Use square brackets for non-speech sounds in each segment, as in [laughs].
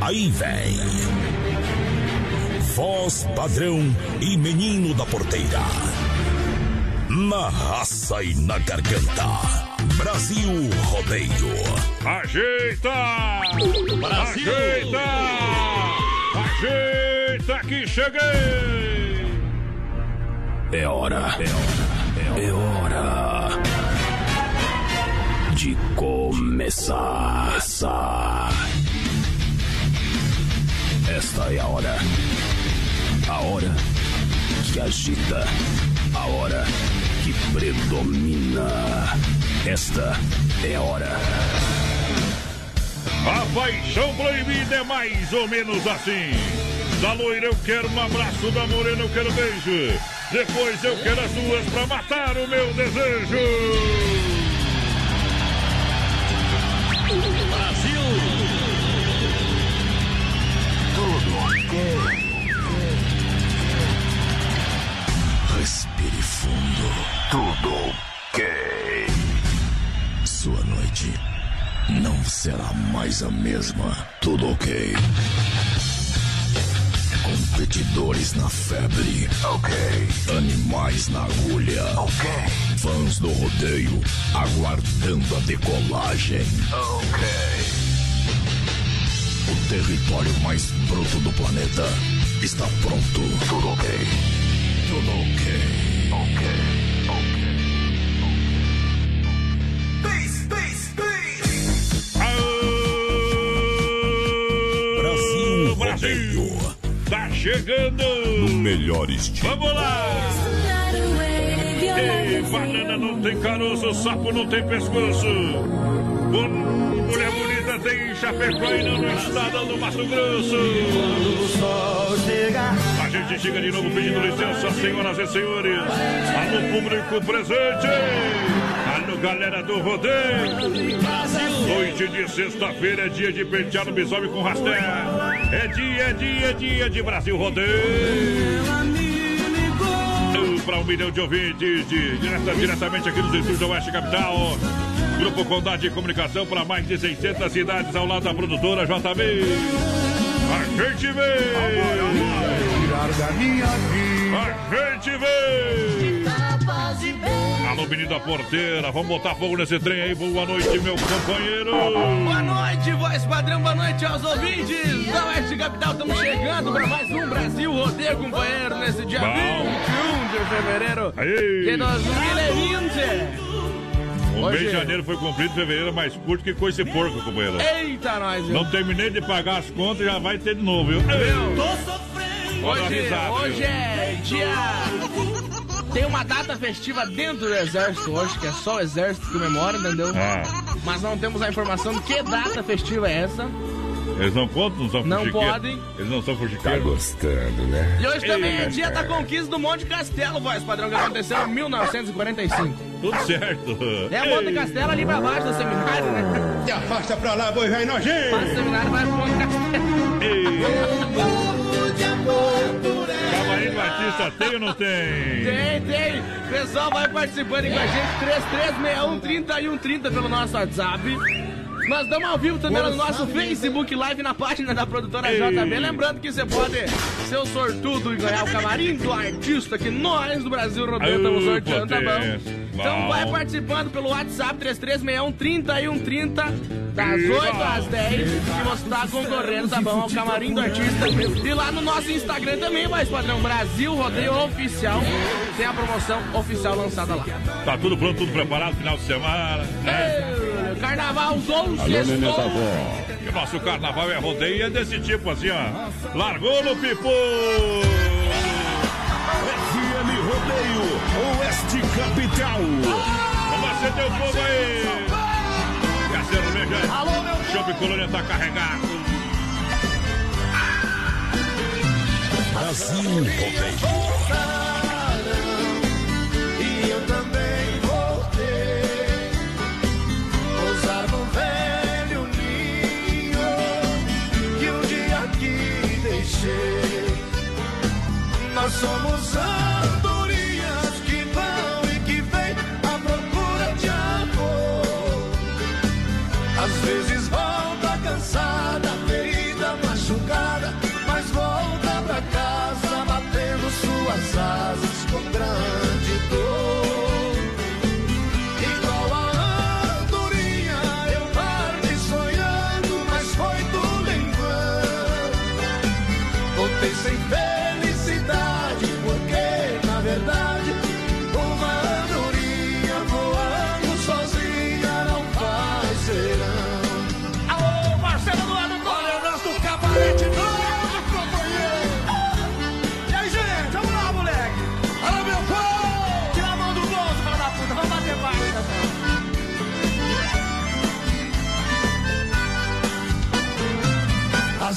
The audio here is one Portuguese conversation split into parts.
Aí vem. Voz padrão e menino da porteira. Na raça e na garganta. Brasil Rodeio. Ajeita! Brasil! Ajeita! Ajeita que cheguei! É hora. É hora. É hora. De começar. Esta é a hora. A hora que agita. A hora que predomina. Esta é a hora. A paixão proibida é mais ou menos assim. Da loira eu quero um abraço, da morena eu quero beijo. Depois eu quero as duas pra matar o meu desejo. Tudo ok. Sua noite não será mais a mesma. Tudo ok. Competidores na febre. Ok. Animais na agulha. Ok. Fãs do rodeio aguardando a decolagem. Ok. O território mais bruto do planeta está pronto. Tudo ok. Tudo ok. Ok. Brasil. Tá chegando! No melhor estilo. Vamos lá! Ei, banana não tem caroço, sapo não tem pescoço. Mulher bonita tem em Chapecó e não no estado do Mato Grosso. A gente chega de novo pedindo licença, senhoras e senhores. Alô, público presente. Galera do rodeio. Noite de sexta-feira é dia de pentear no bisome com rasté. É dia, é dia, é dia de Brasil Rodeio para um milhão de ouvintes de, direta, diretamente aqui nos estúdios da Oeste Capital. Grupo Condade de Comunicação para mais de 600 cidades ao lado da produtora JB. A gente vê! A gente vê! Alô, menino da porteira, vamos botar fogo nesse trem aí. Boa noite, meu companheiro. Boa noite, voz padrão. Boa noite aos ouvintes da Oeste Capital. Estamos chegando para mais um Brasil Rodeio, companheiro, nesse dia Bom. 21 de fevereiro Aí. de 2020. Um Hoje- mês de janeiro foi cumprido, fevereiro é mais curto que coisa de porco, companheiro. Eita, nós, viu? Não terminei de pagar as contas, já vai ter de novo, viu? Ei, Pode dar Hoje, risada, hoje viu? é dia. Tem uma data festiva dentro do exército hoje, que é só o exército que comemora, entendeu? Ah, Mas não temos a informação de que data festiva é essa. eles não contam, não são Não podem. Eles não são fuxiqueiros. Gostando, né? E hoje também é dia da conquista do Monte Castelo, voz padrão, que aconteceu em 1945. Tudo certo. É o Monte Castelo ali pra baixo do seminário, né? Se afasta pra lá, boi velho nojento! Passa o seminário, vai pro Monte Castelo. [laughs] Camarim Batista tem ou não tem? Tem, tem. Pessoal, vai participando com a gente. 3361 3130 pelo nosso WhatsApp. Nós estamos ao vivo também no nosso Facebook Live na página da produtora JB. Lembrando que você pode ser o sortudo e ganhar o camarim do artista que nós do Brasil Rodeio estamos sorteando, tá bom? Então vai participando pelo WhatsApp 3361 3130 das 8 às 10 que você tá concorrendo, tá bom? Ao camarim do artista. E lá no nosso Instagram também, mais padrão Brasil Rodeio Oficial. Tem a promoção oficial lançada lá. Tá tudo pronto, tudo preparado, final de semana. Né? Carnaval do sextou. E o nosso carnaval é rodeio é desse tipo assim, ó. Largou no pipo! FM Rodeio, Oeste Capital. Vamos acender o fogo aí. E a cerveja. Alô, meu Chope Colônia tá carregado. Brasil Rodeio. Nós somos andorinhas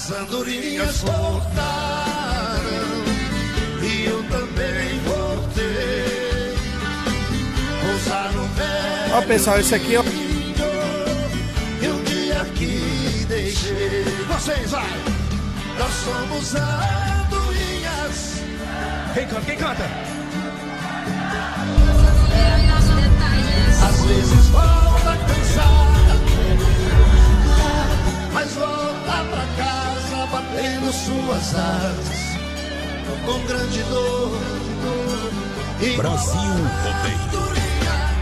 as andorinhas voltaram e eu também voltei. Pousar no velho. Ó, pessoal, isso aqui ó. E um dia aqui deixei. Vocês, vai! Nós somos andorinhas. Quem canta? Quem canta? Às vezes volta batendo suas asas com grande dor. E Brasil Rodeio.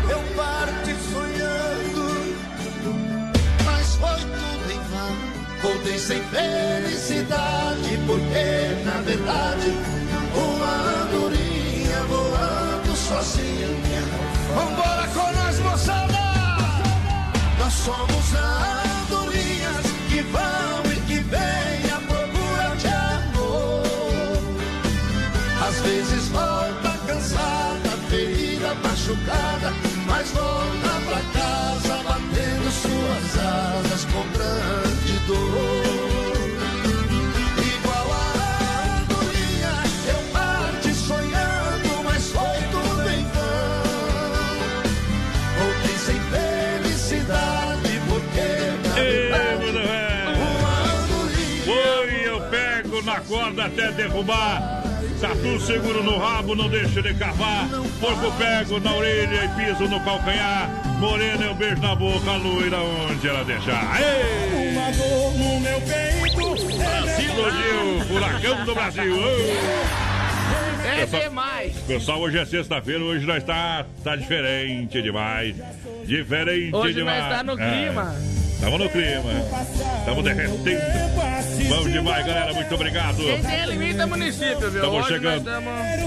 Eu parti sonhando, mas foi tudo em vão. Voltei sem felicidade, porque na verdade uma andorinha voando sozinha. Vambora com nós, moçada! Nós somos andorinhas que vão e que vêm. Vezes volta cansada, ferida, machucada, mas volta pra casa batendo suas asas com grande dor. Igual a andorinha, eu parti sonhando, mas foi tudo em vão. Voltei sem felicidade, porque verdade, uma andorinha. Foi, eu pego na corda até derrubar. Tatu seguro no rabo, não deixa de cavar. Porco pego na orelha e piso no calcanhar. Morena é um beijo na boca, loira onde ela deixar. Ei! Uma dor no meu peito. Brasil, Gil, furacão do Brasil. É demais. Pessoal, hoje é sexta-feira, hoje nós tá, tá diferente demais. Diferente hoje demais. Hoje nós tá no clima. É. Estamos no clima. Estamos derretendo. Vamos demais, galera. Muito obrigado. Quem tem limita município, viu? Estamos chegando.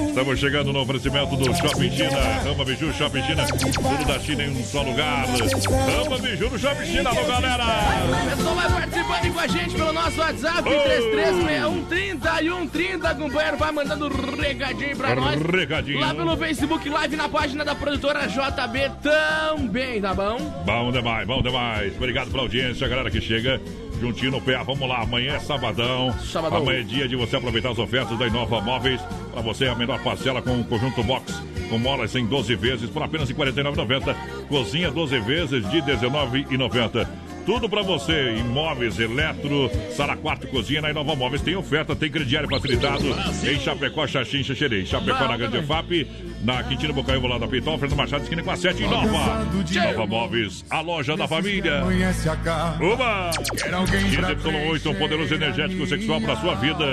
Estamos chegando no oferecimento do Shopping China. Rama Biju, Shopping China. Tudo da China em um só lugar. Rama Biju no Shopping China, alô, galera. O pessoal vai participando com a gente pelo nosso WhatsApp. 336130 e 130. Companheiro, vai mandando recadinho pra nós. Recadinho. Lá pelo Facebook Live na página da produtora JB também, tá bom? Bom demais, bom demais. Obrigado pela audiência, galera que chega juntinho no pé. Vamos lá, amanhã é sabadão. sabadão. Amanhã é dia de você aproveitar as ofertas da Inova Móveis. Para você, a menor parcela com o conjunto box. Com molas em 12 vezes por apenas R$ 49,90. Cozinha 12 vezes de R$ 19,90. Tudo para você, imóveis, eletro, sala, quarto, cozinha na Inova Móveis. Tem oferta, tem crediário facilitado em Chapecó, Xaxim, Xaxerei. Chapecó na Grande FAP, na Quintina Bocaiúva, lá da Pitol, Fernando Machado, esquina com a 7 em Nova. Nova Móveis, a loja da família. Uma! XY8, um poderoso energético sexual para sua vida.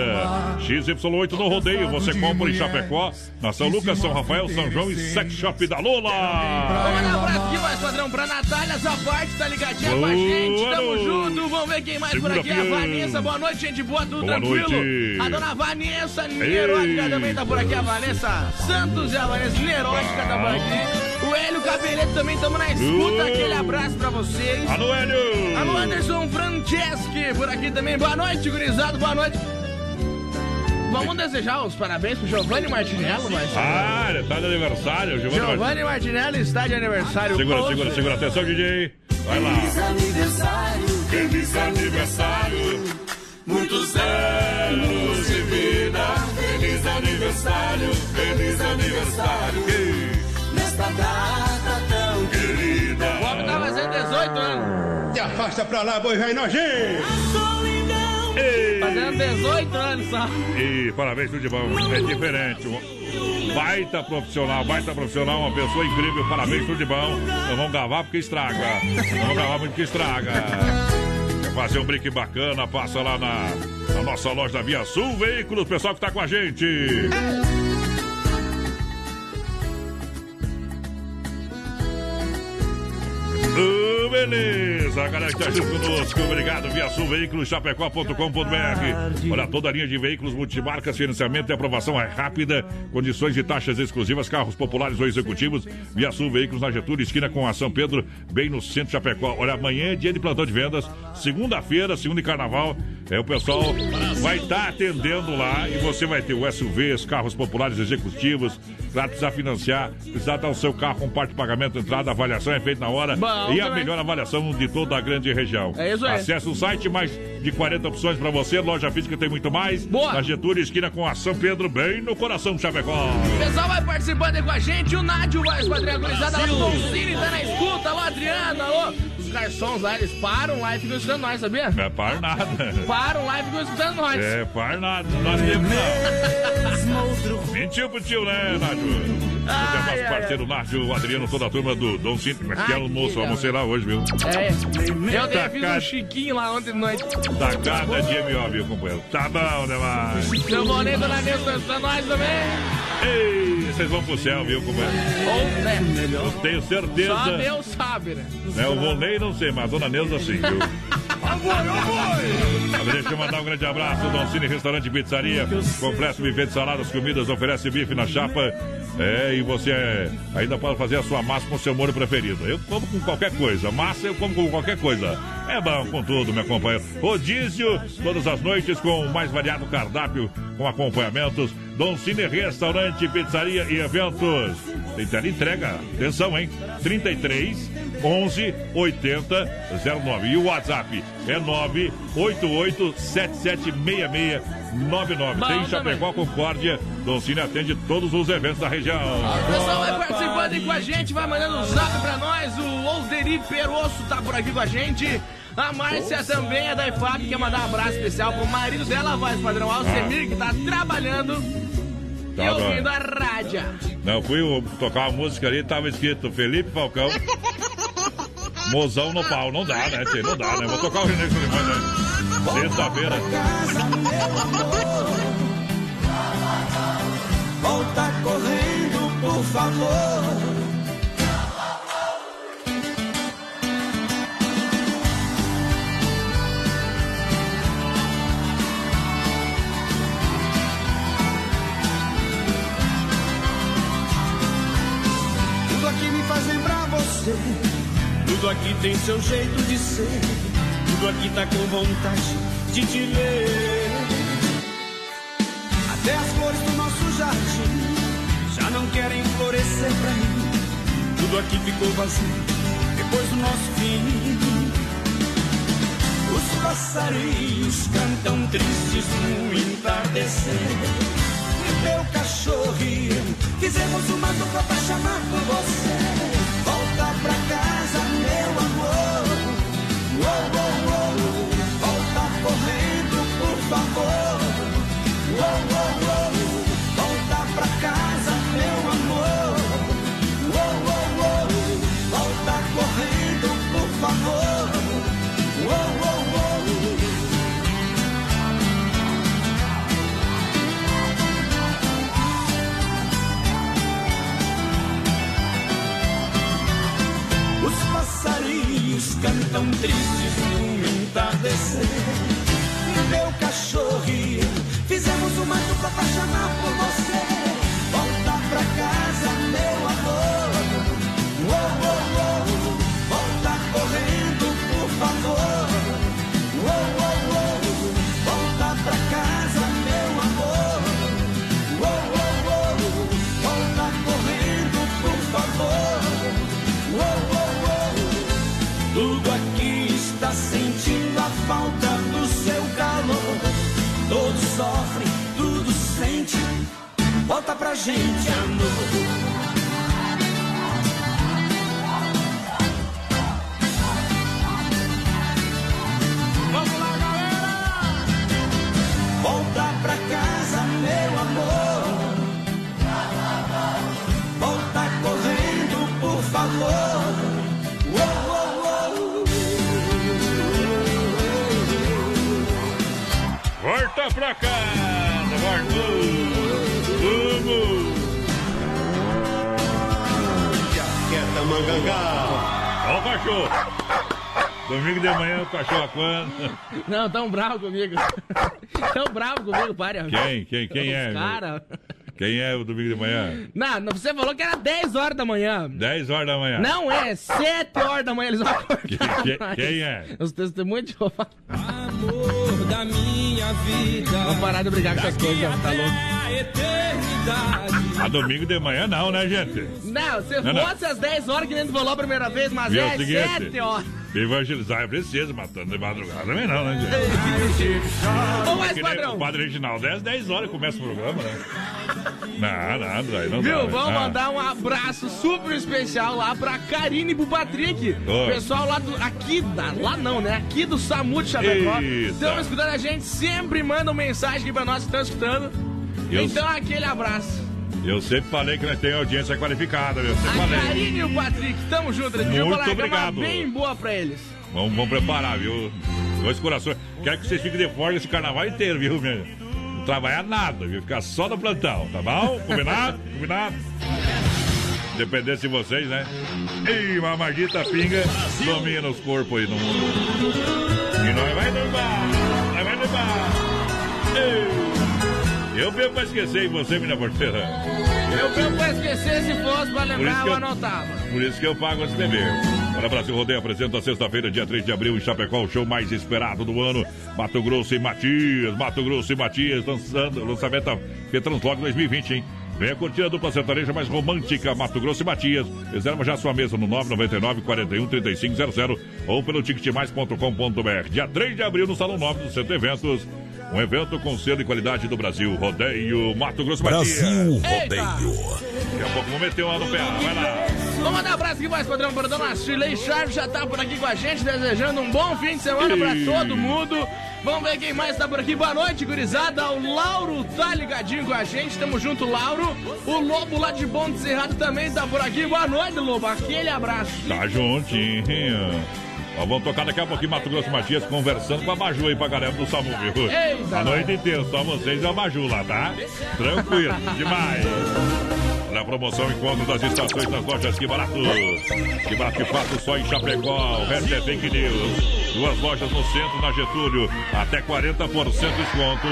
XY8 no rodeio, você compra em Chapecó, na São Lucas, São Rafael, São João e Sex Shop da Lula. Um abraço aqui, mais padrão, pra Natália Zaparte, tá ligadinha com a gente. Tamo junto, vamos ver quem mais por aqui. A Vanessa, boa noite, gente boa, tudo Boa tranquilo. noite. A dona Vanessa Nerótica também tá por aqui. A Vanessa Santos e a Vanessa Tá por aqui. O Hélio Cabeleto também tamo na escuta. Aquele abraço pra vocês. Alô, Hélio! Alô, Anderson Franceschi por aqui também. Boa noite, gurizado, boa noite. Vamos desejar os parabéns pro Giovanni Martinello, mas. Ah, ele tá de aniversário, Giovanni. Giovanni Martinello está de aniversário. Segura, hoje. segura, segura. Atenção, DJ. Vai lá. aniversário, Feliz aniversário. muitos anos de vida. Feliz aniversário. Feliz aniversário. Nesta data tão Querida. O homem tá fazendo 18 anos. Se afasta pra lá, boi velho nojento. Ei. Fazendo 18 anos só. E parabéns, tudo de bom. É diferente. Um Baita profissional, baita profissional, uma pessoa incrível. Parabéns, tudo de bom. Não vamos gravar porque estraga. Não vamos gravar muito porque estraga. Fazer um brinque bacana? Passa lá na, na nossa loja da Via Sul Veículos, pessoal que tá com a gente. Beleza, a galera que tá junto conosco, obrigado, Via Sul Veículos, chapecó.com.br. Olha, toda a linha de veículos multimarcas, financiamento e aprovação é rápida, condições de taxas exclusivas, carros populares ou executivos, Via Sul Veículos na Getúlio, esquina com a São Pedro, bem no centro de Chapecó. Olha, amanhã é dia de plantão de vendas, segunda-feira, segunda de carnaval, é, o pessoal vai estar atendendo lá e você vai ter o SUVs, carros populares executivos, para precisar financiar, precisar dar o seu carro com parte de pagamento, entrada, avaliação é feita na hora Bom e a melhor avaliação de toda a grande região. É isso aí. Acesse o site, mais de 40 opções para você, loja física tem muito mais. Boa. Na Getúlio, esquina com a São Pedro, bem no coração de Chapecó. O pessoal vai participando aí com a gente. O Nádio vai esquadrinha gurizada lá do Dolcine, tá na escuta. Alô, Adriano, alô. Garçons lá, eles param lá e ficam escutando nós, sabia? É par nada. Param lá e ficam escutando nós. É par nada. Nós temos não. Mentiu pro tio, né, Nádio? Ai, Nosso parceiro Nádio, o Adriano, toda a turma do Dom Cinto. Mas que Ai, almoço, que almocei lá hoje, viu? É. Eu até fiz Tá, um chiquinho lá ontem de noite. Tá cada dia melhor, viu, companheiro? Tá bom demais. Seu boné, dona Nilson, tá nós também. Ei, vocês vão pro céu, viu, companheiro? Ou, né? Eu tenho certeza. Só Deus sabe, né? Né, o Volney não sei, mas a dona Neuza sim, viu? Agora Deixa eu mandar um grande abraço do Cine Restaurante e Pizzaria. Completo buffet de saladas, comidas, oferece bife na chapa. É, e você ainda pode fazer a sua massa com seu molho preferido. Eu como com qualquer coisa. Massa eu como com qualquer coisa. É bom com tudo, meu companheiro. Rodízio, todas as noites com o mais variado cardápio, com acompanhamentos. Dom Cine Restaurante, Pizzaria e Eventos. Tem tela entrega. Atenção, hein? 33 11 80 09. E o WhatsApp é 988 7766 99. Bom Tem também. Chapecó, Concórdia. Dom Cine atende todos os eventos da região. O pessoal vai participando aí com a gente, vai mandando um zap pra nós. O Olderi Perosso tá por aqui com a gente. A Márcia também é da IFAP, quer mandar um abraço especial pro marido dela, voz padrão Alcemir, que tá trabalhando e Tá bom. ouvindo a rádio. Não, fui tocar uma música ali, tava escrito Felipe Falcão. Mozão no pau. Não dá, né, tio? Não dá, né? Vou tocar o René Solimões, né? Sexta-feira. Volta correndo, por favor. Você. Tudo aqui tem seu jeito de ser. Tudo aqui tá com vontade de te ler. Até as flores do nosso jardim já não querem florescer pra mim. Tudo aqui ficou vazio depois do nosso fim. Os passarinhos cantam tristes no entardecer. E teu cachorro e eu fizemos uma dupla pra chamar por você. Cantam tristes no entardecer. Meu cachorrinho, fizemos uma dupla chamar por você. Volta pra gente, amor. Vamos lá, galera! Volta pra casa, meu amor. Volta correndo, por favor. Volta pra casa, voltou. Mangangá. Ó o cachorro. Domingo de manhã o cachorro quando? Não, tão bravo comigo. [laughs] tão bravo comigo, pare. Quem? Quem? Quem é? Cara. Quem é o domingo de manhã? Não, você falou que era 10 horas da manhã. 10 horas da manhã. Não é, 7 horas da manhã eles vão Que- acordar. que- mais. quem é? Os testemunhos de Jeová. Amor da minha vida. Vamos parar de brigar com essas coisas, tá louco? A eternidade. A domingo de manhã não, né, gente? Não, se Não, não. fosse às 10 horas que nem tu falou a primeira vez, mas Viu, é o seguinte, 7 horas. Evangelizar é preciso, matando de madrugada também não, né, gente? Ô, Que nem padrão, o Padre Reginaldo, 10, 10 horas começa o programa, né? Não, não, daí não dá, viu? né? Vamos Ah. mandar um abraço super especial lá pra Karine e pro Patrick. Oi. Pessoal lá do. Aqui, da, lá não, né? Aqui do Samu de Chapecó. Estão escutando a gente, sempre mandam mensagem aqui pra nós que estão escutando. Eu- Então, aquele abraço. Eu sempre falei que nós temos audiência qualificada, viu? Eu sempre A falei. Karine e o Patrick, tamo junto. Muito vão largar obrigado. uma bem boa pra eles. Vamos, vamos preparar, viu? Dois corações. Quero que vocês fiquem de fora esse carnaval inteiro, viu, meu? Não trabalhar nada, viu? Ficar só no plantão, tá bom? Combinado? [laughs] Combinado? Dependesse de vocês, né? Ih, uma magita pinga domina os corpos aí no mundo. E nós vai no bar, nós vai no bar. Ei, Eu bebo pra esquecer e você, minha porteira. Eu bebo pra esquecer, se fosse pra lembrar, eu eu- anotava. Por isso que eu pago esse beber. Para Brasil Rodeio apresenta sexta-feira, dia 3 de abril, em Chapecó, o show mais esperado do ano. Mato Grosso e Matias, Mato Grosso e Matias, lançando, lançamento da Petranslog 2020, hein? Venha curtir a dupla sertaneja mais romântica, Mato Grosso e Matias. Reserva já sua mesa no 999 41 3500 ou pelo ticketmais.com.br. Dia 3 de abril, no Salão 9 do Centro Eventos. Um evento com selo e qualidade do Brasil. Rodeio Mato Grosso Matias. Brasil Eita! Rodeio. Daqui a pouco vamos meter uma no pé. Vai lá. Vamos mandar um abraço aqui mais, padrão, para a dona Shirley Charles, já tá por aqui com a gente, desejando um bom fim de semana pra Ih. todo mundo. Vamos ver quem mais tá por aqui. Boa noite, gurizada. O Lauro tá ligadinho com a gente. Tamo junto, Lauro. O Lobo lá de Bom Cerrado também tá por aqui. Boa noite, Lobo. Aquele abraço. Tá juntinho. Ó, vamos tocar daqui a pouquinho Mato Grosso Matias conversando com a Maju aí pra galera do Samu, viu? Eita, a noite inteira, só vocês e a Maju lá, tá? Tranquilo, [laughs] demais. Olha a promoção Encontro das Estações nas lojas Que Barato. Que Barato de fato só em Chapecó. O resto é fake news. Duas lojas no centro, na Getúlio. Até 40% de desconto.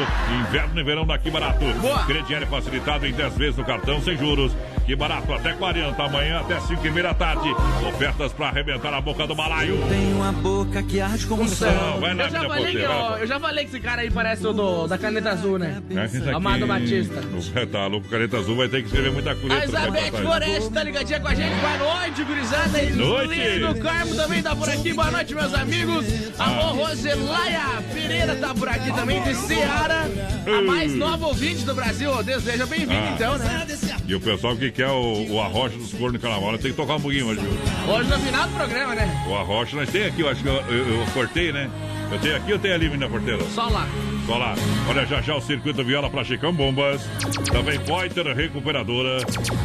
Inverno e verão na Que Barato. Crediário facilitado em 10 vezes no cartão sem juros. Que barato, até 40, amanhã até 5 e meia da tarde. Ofertas pra arrebentar a boca do balaio. Tem uma boca que arde como Não, vai lá, Eu já, minha falei que, ó, eu já falei que esse cara aí parece o do, da caneta azul, né? É Amado Batista. O- Tá louco, caneta azul vai ter que escrever muita coisa. A Elizabeth Floresta tá ligadinha com a gente. Boa noite, gurizada. Noite. Luiz do Carmo também tá por aqui. Boa noite, meus amigos. A Ah. Roselaia Pereira tá por aqui também, de Seara. A mais nova ouvinte do Brasil. Deseja bem-vindo, Ah. então, né? E o pessoal que quer o, o arrocha dos cornos no carnaval, tem que tocar um pouquinho hoje? Hoje no final do programa, né? O arrocha nós tem aqui, eu acho que eu, eu- eu cortei, né? Eu tenho aqui, eu tenho ali, minha porteira. Só lá. Só lá. Olha, já já o Circuito Viola pra Chicão Bombas. Também Poiter Recuperadora.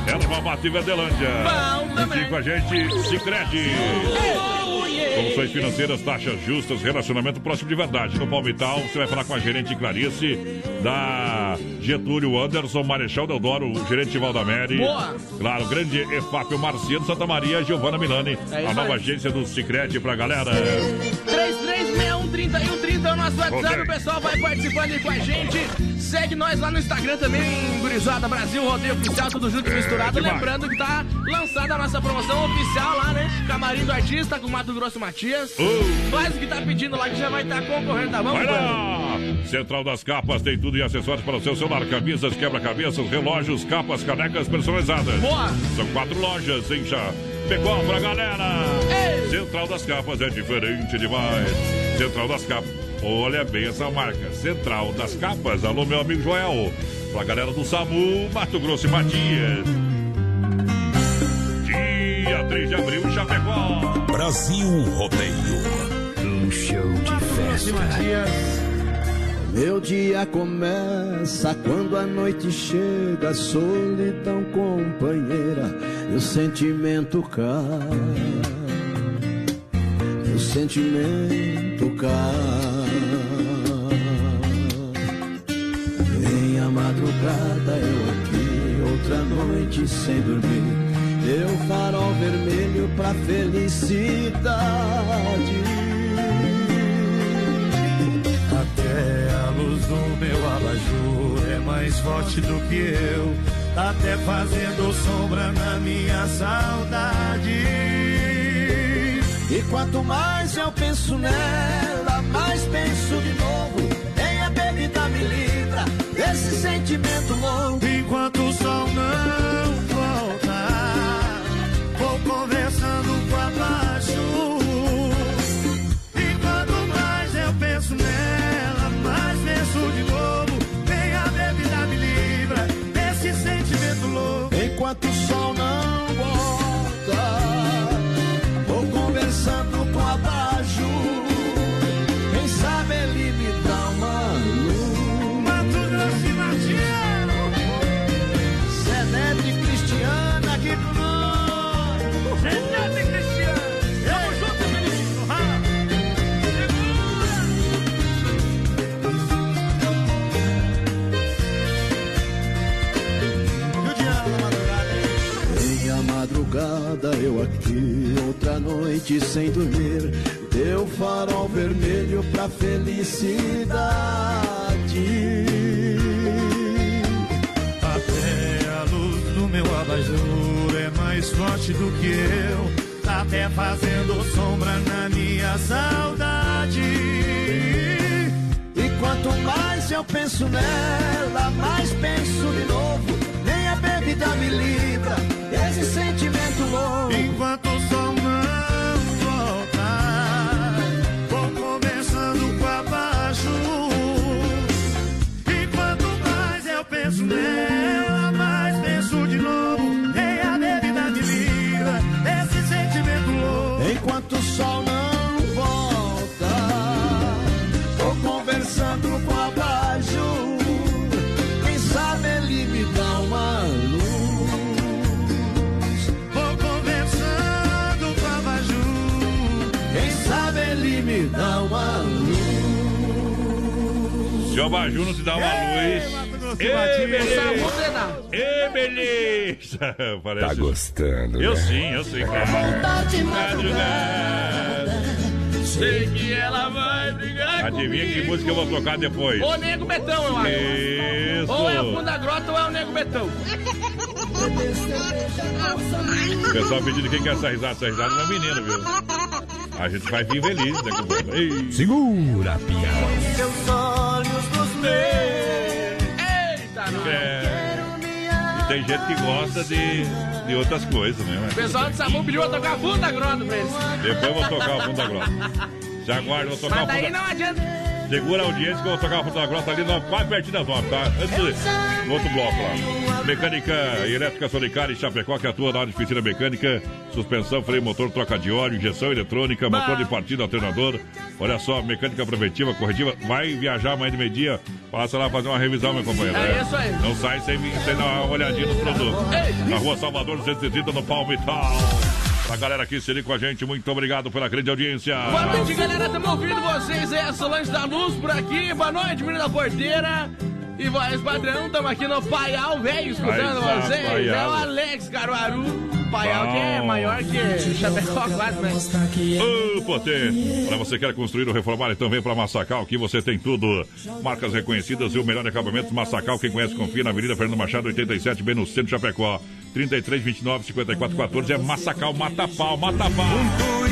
Erva Mata e Verdelândia. Bom também. Com a gente, Cicred. Soluções financeiras, taxas justas, relacionamento próximo de verdade. No Palmital, você vai falar com a gerente Clarice, da Getúlio Anderson, Marechal Deodoro, o gerente Valdamere. Boa! Claro, grande EFAP, o Marciano Santa Maria, Giovana Milani, É a nova aí. agência do Cicred pra galera. 33613130 é o nosso WhatsApp, o pessoal vai participando aí com a gente. Segue nós lá no Instagram também, Gurizada Brasil, Rodeio Oficial, tudo junto e misturado. É. Lembrando que tá lançada a nossa promoção oficial lá, né? Camarim do Artista com Mato Grosso Matias. Uh. Faz o que tá pedindo lá que já vai estar concorrendo, tá bom? Vai lá! Central das Capas tem tudo e acessórios para o seu celular, camisas, quebra-cabeças, relógios, capas, canecas personalizadas. Boa! São quatro lojas em Chapecó pra galera. Ei! Central das Capas é diferente demais. Central das Capas. Olha bem essa marca. Central das Capas. Alô, meu amigo Joel. Pra galera do SAMU, Mato Grosso e Matias. Dia 3 de abril, Chapecó. Brasil Rodeio. Um show de festa. Meu dia começa quando a noite chega, solidão companheira, e o sentimento cai. Sentimento cai. Em a madrugada eu aqui, outra noite sem dormir. Deu farol vermelho pra felicidade. Até a luz do meu abajur é mais forte do que eu, até fazendo sombra na minha saudade. E quanto mais eu penso nela, mais penso de novo. Nem a bebida me livra desse sentimento louco. Enquanto o madrugada eu aqui, outra noite sem dormir. Deu farol vermelho pra felicidade. Até a luz do meu abajur é mais forte do que eu. Até fazendo sombra na minha saudade. E quanto mais eu penso nela, mais penso de novo. Nem a bebida me livra desse sentimento louco. Enquanto o sol não volta, vou conversando com abaixo. Quanto mais eu penso nela, Se o Abaju não te dá uma luz. Ê, Essa beleza! Ê, [laughs] beleza! Parece... Tá gostando, Eu né? sim, eu sei, claro. Madrugada. Sei que ela vai brigar Adivinha que comigo. música eu vou tocar depois? Ô Nego Betão, eu acho. Isso! Ou é o Fundo da Grota ou é o Nego Betão. O pessoal pedindo quem quer essa risada. Essa risada não é menina, viu? A gente vai vir feliz daqui a pouco. Ei. Segura, pião. Seus olhos nos meus. Eita, nós. É. E tem gente que gosta de, de outras coisas, né? O pessoal do Samu pediu pra tocar Fundo da Grota pra eles. Depois eu vou tocar o fundo da grota. Já aguardo, vou tocar Mas o daí fundo da não adianta. Segura a audiência que eu vou tocar o fundo da grota ali quase pertinho das nove, tá? Antes do, outro bloco lá. Mecânica e elétrica Solicar em Chapecó, que atua na área de oficina mecânica, suspensão, freio, motor, troca de óleo, injeção eletrônica, motor de partida, alternador. Olha só, mecânica preventiva, corretiva. Vai viajar amanhã de meio-dia, passa lá fazer uma revisão, meu companheiro. É né? isso aí. Não sai sem, sem dar uma olhadinha nos produtos. Na rua Salvador 230, no Palmital. Pra galera aqui se com a gente, muito obrigado pela grande audiência. Boa noite, galera. Estamos ouvindo vocês aí, a Solange da Luz por aqui. Boa noite, menino da porteira. E voz padrão, estamos aqui no Paial, velho, escutando vocês. Paial. É o Alex Caruaru. Paial que é maior que Chapecó, quase, né? Ô, Potê, para você que quer construir ou reformar, então vem para Massacal, aqui você tem tudo. Marcas reconhecidas e o melhor acabamento Massacal. Quem conhece, confia na Avenida Fernando Machado, 87, bem no centro de Chapecó. 33, 29, 54, 14 é Massacal, mata pau, mata pau.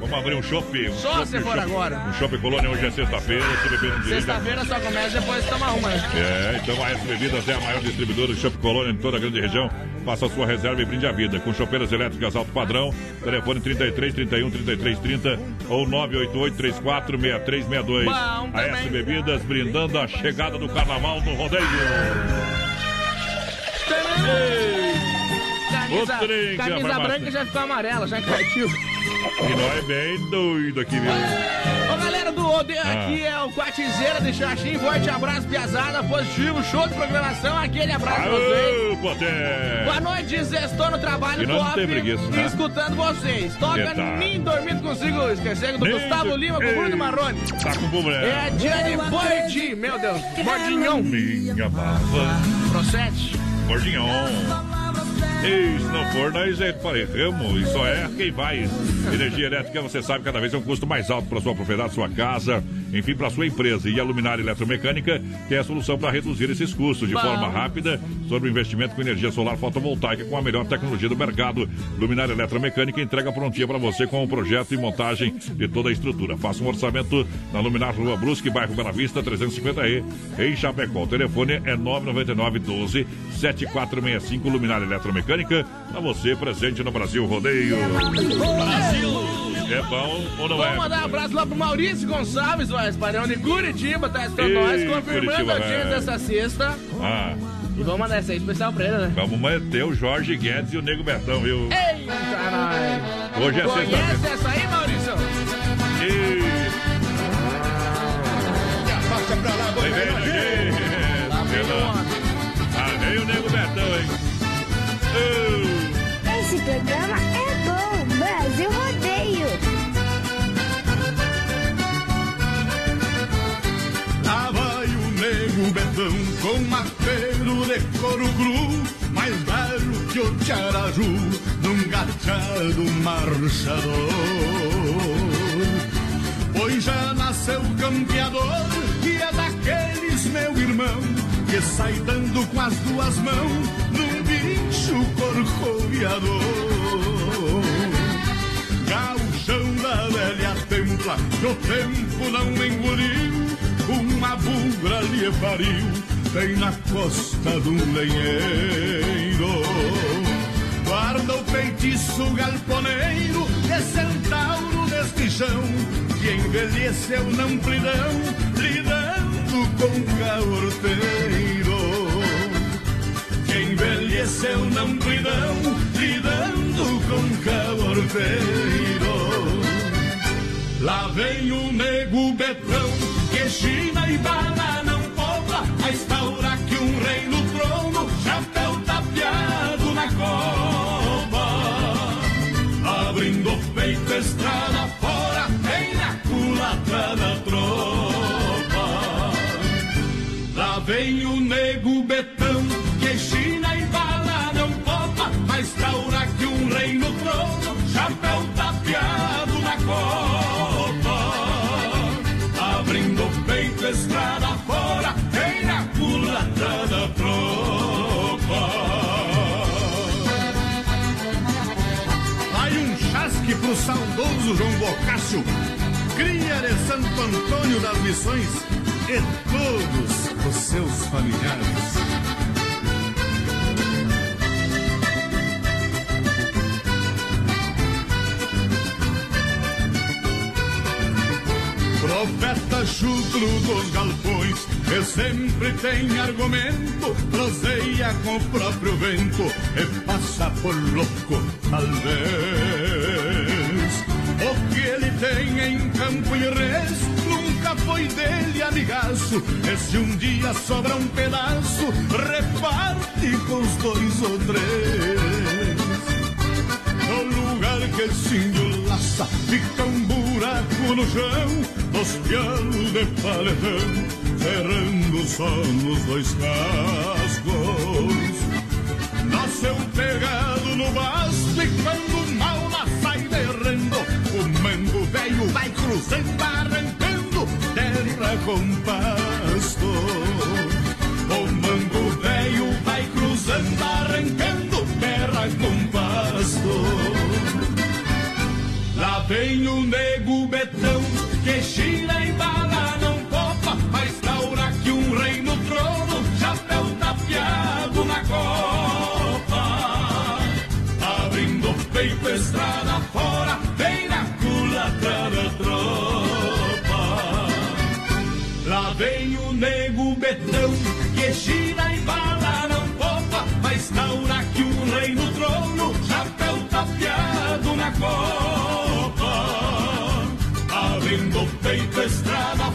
Vamos abrir um shopping. Um Só se for agora. Um shopping colônia, hoje é sexta-feira, se beber dirige. Sexta-feira só começa, depois toma uma, né? É, então a S Bebidas é a maior distribuidora de chopp colônia em toda a grande região. Faça a sua reserva e brinde a vida. Com chopeiras elétricas alto padrão, telefone 33 31 33 30 ou 988 34 6362. Bom A. S Bebidas brindando a chegada do carnaval no rodeio. Camisa, O trem que é a camisa branca já ficou amarela, já invertiu. E nós é bem doido aqui, viu? Ô galera do OD, Ah. aqui é o Quatizeira de Xaxim. Forte abraço, piazada, positivo, show de programação. Aquele abraço pra vocês. Aô, Poté! Boa noite, Zestou no trabalho E top. tem preguiça, né? escutando vocês. Toca tal? Nem Dormindo Consigo, esquecendo do Nem Gustavo do- Lima com o. Bruno Marrone. Tá com problema. É a Diane Bordi, meu Deus, Bordinhão. Minha baba. Procede. Gordinhão. E se não for, nós é erramos. E só é quem vai. Energia elétrica, você sabe, cada vez é um custo mais alto para sua propriedade, sua casa, enfim, para sua empresa. E a Luminária Eletromecânica tem a solução para reduzir esses custos de Bom. forma rápida sobre o investimento com energia solar fotovoltaica com a melhor tecnologia do mercado. Luminária Eletromecânica entrega prontinha para você com o projeto e montagem de toda a estrutura. Faça um orçamento na Luminar Rua Brusque, bairro Bela Vista, 350E, em Chapecó. O telefone é 999 12 7465 Luminária Eletromecânica. Para você presente no Brasil Rodeio. É bom ou não Vamos é? mandar um abraço lá pro Maurício Gonçalves, o espanhol de Curitiba, tá escutando nós, confirmando a audiência velho. dessa sexta. Ah, E vamos mandar essa aí especial pra ele, né? vamos manter o Jorge Guedes e o Nego Betão, viu? Eita, nós! Hoje é Conhece sexta-feira. essa aí, Maurício? E... Passa pra lá, Vem, vem, vem. Vem. Ah, vem o Nego Betão, hein? Uh, Esse programa nego Betão com mapeiro de couro cru, mais velho que o Tiaraju, num gachado marchador. Pois já nasceu campeador e é daqueles, meu irmão, que sai dando com as duas mãos num bicho corcoviador. Gauchão da velha templa, que o tempo não engoliu, uma bugra lhe pariu, bem na costa de um lenheiro. Guarda o feitiço galponeiro, de centauro deste chão, que envelheceu na amplidão, lidando com caorteiro que envelheceu na amplidão, lidando com caborteiro. Lá vem o nego Betão, que China e bala não poupa, a instaura que um rei no trono, chapéu tapeado João Bocácio, cria de Santo Antônio das Missões e todos os seus familiares. Profeta chutro dos galpões, que sempre tem argumento, proseia com o próprio vento e passa por louco, talvez. Tem em campo e res nunca foi dele, amigaço. E se um dia sobra um pedaço, reparte com os dois ou três. O que se enlaça, fica um buraco no chão, dos pianos de paletão, cerrando só nos dois cascos. Nasceu pegado no basto e quando vai cruzando, arrancando terra com pasto. O mango velho vai cruzando, arrancando terra com pasto. Lá vem o nego betão que gira e bala não copa, mas taura que um rei no trono, chapéu tapeado na copa. Abrindo peito, estrada nego betão que gira e bala não copa, mas taura que um rei no trono, chapéu tapeado na copa. Abrindo o peito, estrada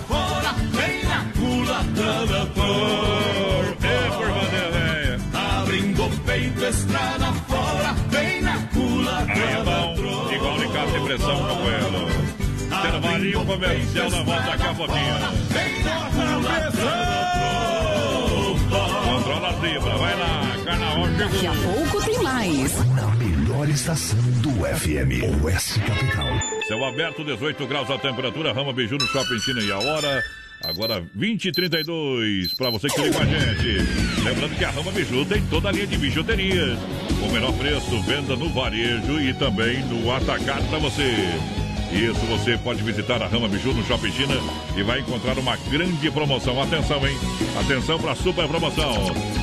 Comercial na volta daqui a pouquinho. Controla a zebra, vai lá, carnaval Daqui a chegou. pouco tem mais. Na melhor estação do FM, Oeste Capital. Céu aberto, 18 graus a temperatura, Rama Beiju no Shopping China e a hora. Agora 20 e 32 para você que liga com a gente. Lembrando que a Rama Biju tem toda a linha de bijuterias. O menor preço, venda no varejo e também no atacado para você. Isso, você pode visitar a Rama Biju no Shopping China e vai encontrar uma grande promoção. Atenção, hein? Atenção para a super promoção.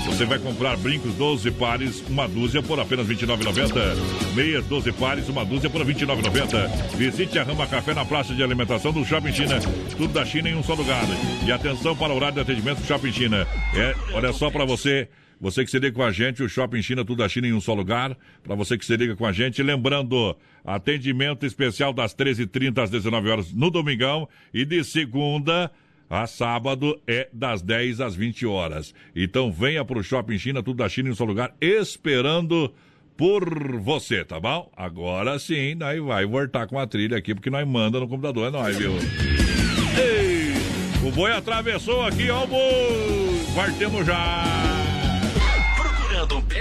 Você vai comprar brincos 12 pares, uma dúzia por apenas R$ 29,90. Meias 12 pares, uma dúzia por R$ 29,90. Visite a Rama Café na praça de alimentação do Shopping China. Tudo da China em um só lugar. E atenção para o horário de atendimento do Shopping China. É, olha só para você. Você que se liga com a gente, o Shopping China, tudo da China em um só lugar. Para você que se liga com a gente, lembrando, atendimento especial das 13h30 às 19 horas no domingão e de segunda a sábado é das 10 às 20 horas. Então venha para o Shopping China, tudo da China em um só lugar, esperando por você, tá bom? Agora sim, nós vai voltar com a trilha aqui, porque nós manda no computador, é nóis, viu? Ei, o boi atravessou aqui, ó o boi! Partemos já!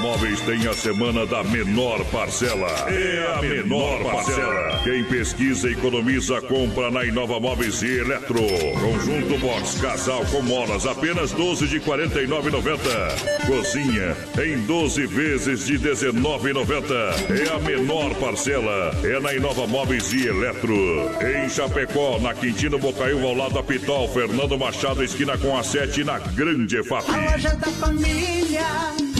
Inova Móveis tem a semana da menor parcela. É a menor parcela. Quem pesquisa e economiza, compra na Inova Móveis e Eletro. Conjunto Box Casal com molas, apenas 12 de 49,90. Cozinha em 12 vezes de 19,90. É a menor parcela. É na Inova Móveis e Eletro. Em Chapecó, na Quintino Bocaiúva, ao lado da Pitol, Fernando Machado, esquina com a 7, na Grande EFAP. A loja da família.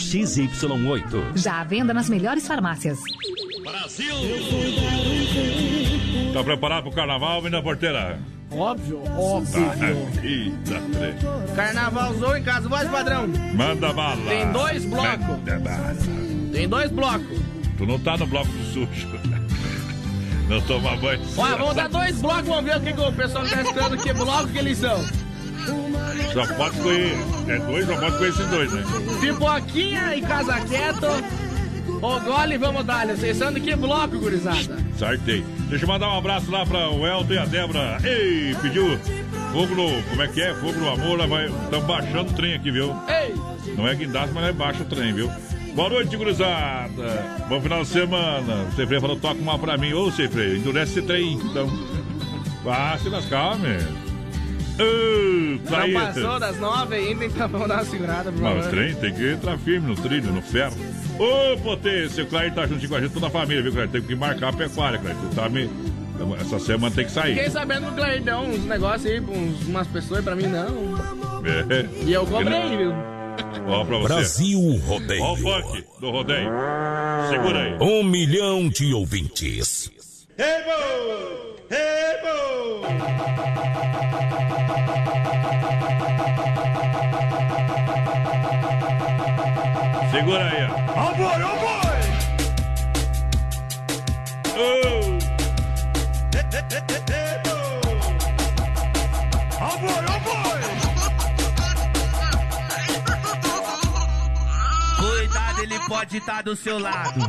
XY8. Já à venda nas melhores farmácias. Brasil! Tá preparado pro carnaval, menina porteira? Óbvio, óbvio. Ah, eita, em casa, voz padrão. Manda bala. Tem dois blocos. Manda bala. Tem dois blocos. Tu não tá no bloco do sujo. [laughs] Não toma banho. Olha, vamos dar dois blocos, vamos ver o que, que o pessoal tá esperando, que bloco que eles são. Só pode escolher. É dois, só pode escolher esses dois, né? Pipoquinha e Casa Quieto. O gole, vamos dar. Vocês são que bloco, gurizada? Sartei. Deixa eu mandar um abraço lá pra o Elton e a Débora. Ei, pediu fogo no. Como é que é? Fogo no amor. Estamos baixando o trem aqui, viu? Ei! Não é guindaste, mas é baixo o trem, viu? Boa noite, gurizada. Bom final de semana. O Cefrei falou, toca uma pra mim. Ô, Cefrei, endurece esse trem, então. Vá se lascar, meu. Uh, Não passou das nove ainda, então vamos dar uma segurada, Mas o trem tem que entrar firme no trilho, no ferro. Ô, potência, o Clair tá juntinho com a gente, toda a família, viu, Clair? Tem que marcar a pecuária, Clair. Tu tá me... Essa semana tem que sair. Fiquei sabendo que o Clair deu uns negócios aí pra uns, umas pessoas e pra mim não. É. E eu cobrei, viu? Ó, pra você. Brasil Rodeio. Ó o funk do rodeio. Segura aí. Um milhão de ouvintes. Bo! Hey, bo! Segura aí, ó. Boy, oh boy! Oh. Hey, hey, hey, hey, hey, bo! Oh boy, ele pode estar do seu lado.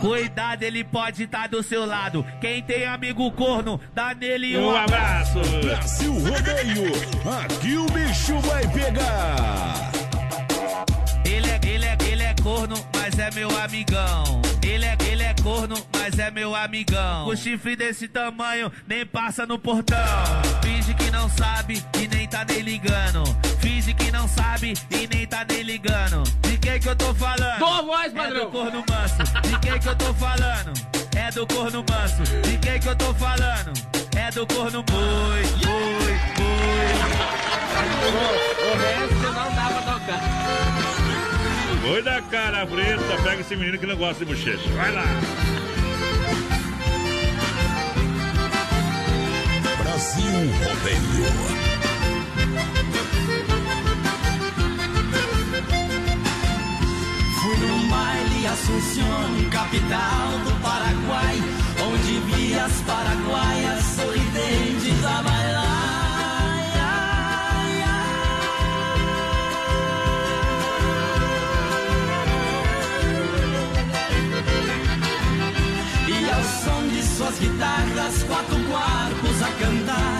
Cuidado, ele pode estar do seu lado. Quem tem amigo corno, dá nele um, Um abraço. Brasil Rodeio. Aqui o bicho vai pegar. Ele é, ele é, ele é corno, mas é meu amigão. Ele é, ele é corno, mas é meu amigão. O chifre desse tamanho nem passa no portão. Finge que não sabe e nem tá nem ligando. Finge que não sabe e nem tá nem ligando. De quem que eu tô falando? Boa voz, É do corno manso. De quem que eu tô falando? É do corno manso. De quem que eu tô falando? É do corno boi, boi, boi. O resto não pra tocar. Oi da cara preta, pega esse menino que não gosta de bochecha. Vai lá. Brasil Rodeio. Fui num baile Assunción, capital do Paraguai, onde vi as paraguaias suas guitarras, quatro quartos a cantar.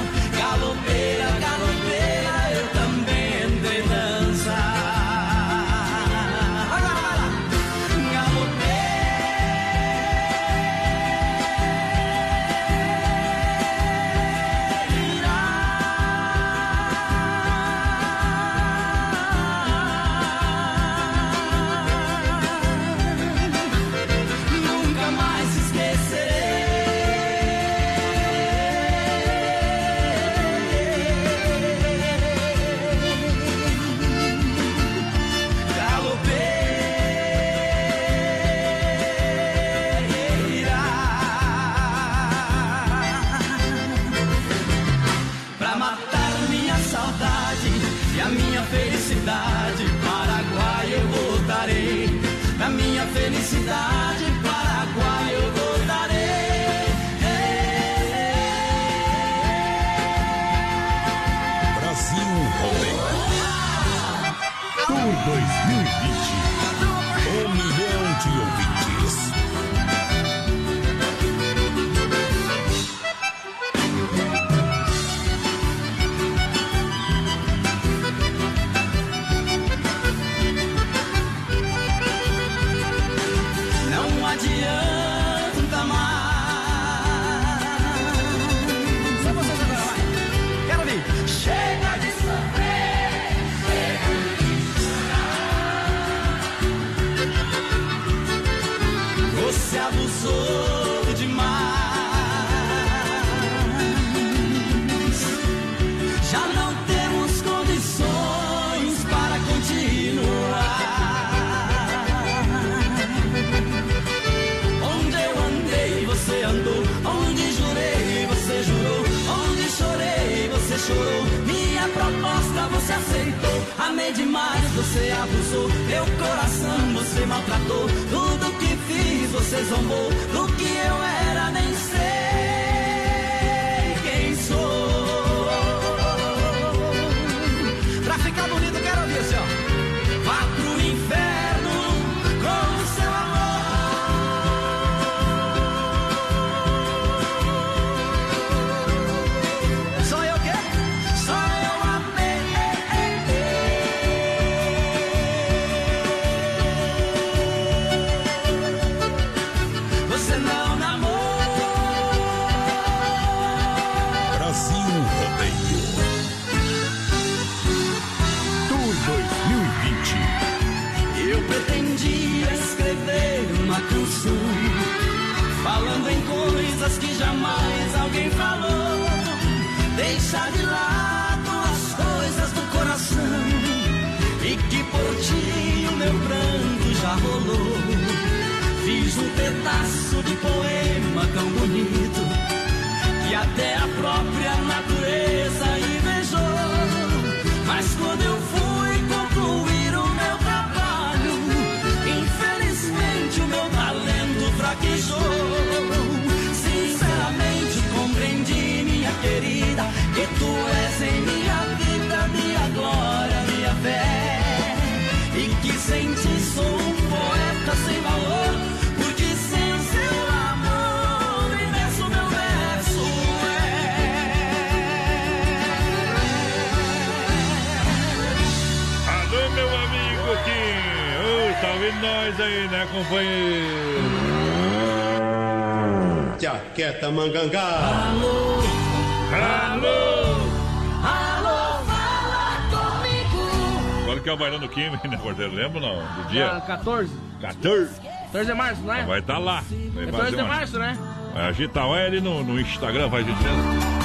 É bailando Kim, né, Cordeiro? Lembra ou não? Do dia? Dia 14. 14. 14 de março, não é? Vai estar lá. Vai 14 fazer de março, né? Vai agitar ele no, no Instagram, vai dizendo.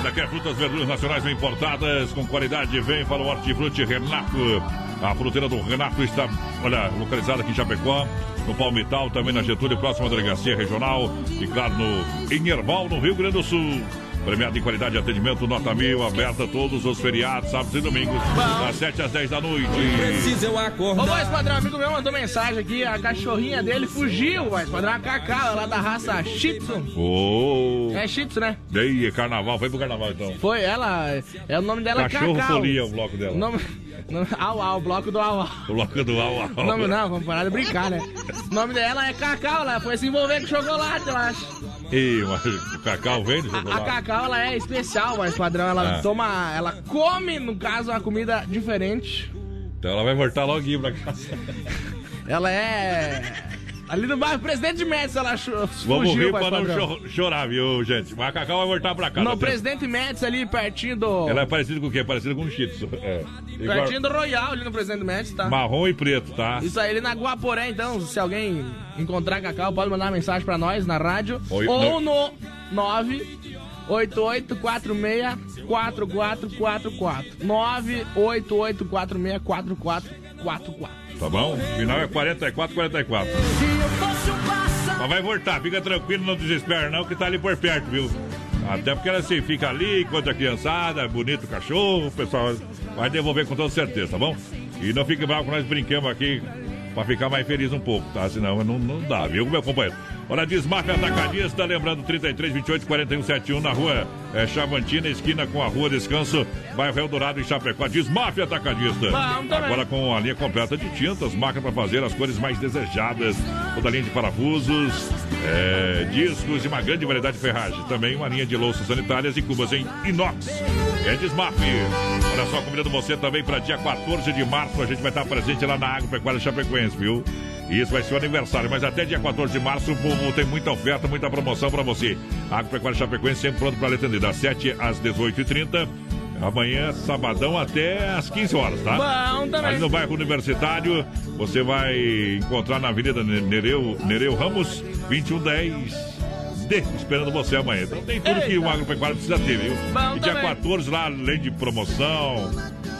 Olha, quer frutas, verduras nacionais bem importadas, com qualidade, vem para o Hortifruti Renato. A fruteira do Renato está, olha, localizada aqui em Chapecó, no Palmital, também na Getúlio, próxima à delegacia regional. E claro, no, em Erval, no Rio Grande do Sul. Premiado em qualidade de atendimento, nota mil, aberta todos os feriados, sábados e domingos, das 7 às 10 da noite. eu Ô, voz padrão, amigo meu mandou mensagem aqui, a cachorrinha dele fugiu, voz padrão, a Cacau, lá da raça Shih Tzu. Ô! É Shih Tzu, né? Daí, é carnaval, foi pro carnaval então. Foi, ela, é o nome dela Cachorro Cacau. folia o bloco dela. O nome, au, au, bloco do au, au. Bloco do au, au. O nome não, vamos parar de brincar, né? O nome dela é Cacau, ela foi se envolver com chocolate, eu acho. Ih, mas o Cacau vem do A chocolate. Cacau, ela é especial, mas padrão, ela Ah. toma, ela come, no caso, uma comida diferente. Então ela vai voltar logo pra casa. Ela é... Ali no bairro Presidente Médici, ela Vamos fugiu, rir pra não cho- chorar, viu, gente? Mas a Cacau vai voltar pra casa. No Até- Presidente Médici, ali pertinho do... Ela é parecida com o quê? Parecida com Shih Tzu. É. Igual- Pertinho do Royal, ali no Presidente Médici, tá? Marrom e preto, tá? Isso aí, ali na Guaporé, então, se alguém encontrar Cacau, pode mandar uma mensagem pra nós na rádio. Oi, ou no 988464444. 988464444. Tá bom? Final é 44, 44. Mas vai voltar, fica tranquilo, não desespera não, que tá ali por perto, viu? Até porque ela assim, fica ali, encontra a criançada, bonito o cachorro, o pessoal vai devolver com toda certeza, tá bom? E não fique bravo que nós brincamos aqui pra ficar mais feliz um pouco, tá? Senão não, não dá, viu, meu companheiro? Olha, Desmafia Atacadista, lembrando, 33, 28, 41, 71, na rua é, Chavantina, esquina com a rua Descanso, bairro Eldorado, em Chapecó. Desmafia Atacadista. Agora com a linha completa de tintas, marca para fazer as cores mais desejadas, toda a linha de parafusos, é, discos e uma grande variedade de ferragens. Também uma linha de louças sanitárias e cubas em inox. É Desmaf. Olha só, convidando você também para dia 14 de março, a gente vai estar presente lá na Agropecuária Chapecoense, viu? Isso vai ser o aniversário, mas até dia 14 de março o povo tem muita oferta, muita promoção para você. Agropecuária Chapecoense sempre pronto para lhe atender, das 7 às 18h30. Amanhã, sabadão, até às 15 horas, tá? Bom também. Ali no bairro Universitário, você vai encontrar na Avenida Nereu, Nereu Ramos, 2110. D, esperando você amanhã. Então tem tudo que o agropecuário precisa ter, viu? Bom e dia também. 14 lá, além de promoção,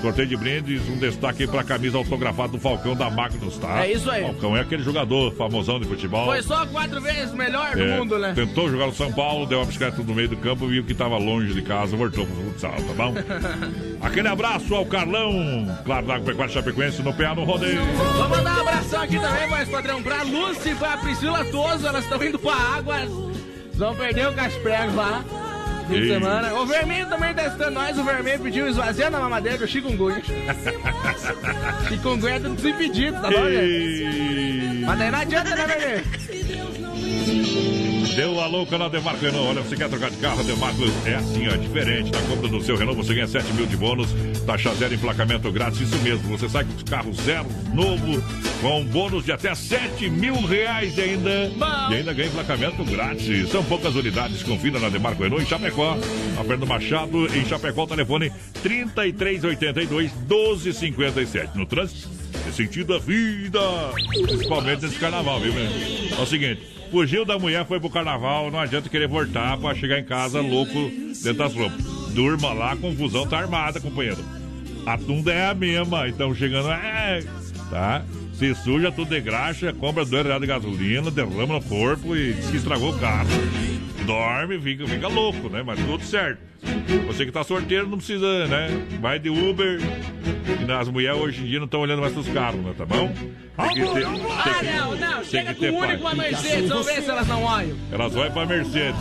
Sorteio de brindes, um destaque para a camisa autografada do Falcão da Magnus, tá? É isso aí. Falcão é aquele jogador famosão de futebol. Foi só quatro vezes melhor do É, mundo, né? Tentou jogar no São Paulo, deu uma bicicleta no meio do campo, viu que estava longe de casa, voltou pro futsal, tá bom? [laughs] Aquele abraço ao Carlão, claro, da Pecuária Chapecoense, no PA no rodeio. Vou mandar um abração aqui também, mais padrão, pra Lúcia e pra Priscila Toso. Elas estão indo pra água. Vão perder o Casprego lá. Fim de semana. O Vermelho também testando nós. O Vermelho pediu esvaziando a mamadeira do Chikungunya. Chikungunya é do desimpedido, tá bom, gente? Mas daí não adianta, né, Vermelho? Deu um alô, canal Demarco Renault. Olha, você quer trocar de carro, Demarco é assim, ó, diferente. Na compra do seu Renault, você ganha 7 mil de bônus, taxa zero, emplacamento grátis. Isso mesmo, você sai com os carros zero, novo, com bônus de até 7 mil reais e ainda, e ainda ganha emplacamento grátis. São poucas unidades, confira na Demarco Renault em Chapecó. A Fernando Machado, em Chapecó, telefone 3382 1257. No trânsito, é sentido a vida, principalmente nesse carnaval, viu, meu? É o seguinte. Fugiu da mulher, foi pro carnaval, não adianta querer voltar pra chegar em casa louco dentro das roupas. Durma lá, a confusão tá armada, companheiro. A tunda é a mesma, então chegando, é, tá? Se suja tudo de graxa, compra dois reais de gasolina, derrama no corpo e estragou o carro. Dorme, fica, fica louco, né? Mas tudo certo. Você que tá sorteiro não precisa, né? Vai de Uber. E as mulheres hoje em dia não estão olhando mais pros carros, né? Tá bom? Tem que ter, Ah, tem que- não, não. tem Chega que com ter o único uma Mercedes. Vamos ver se elas não olham. Elas vão pra Mercedes.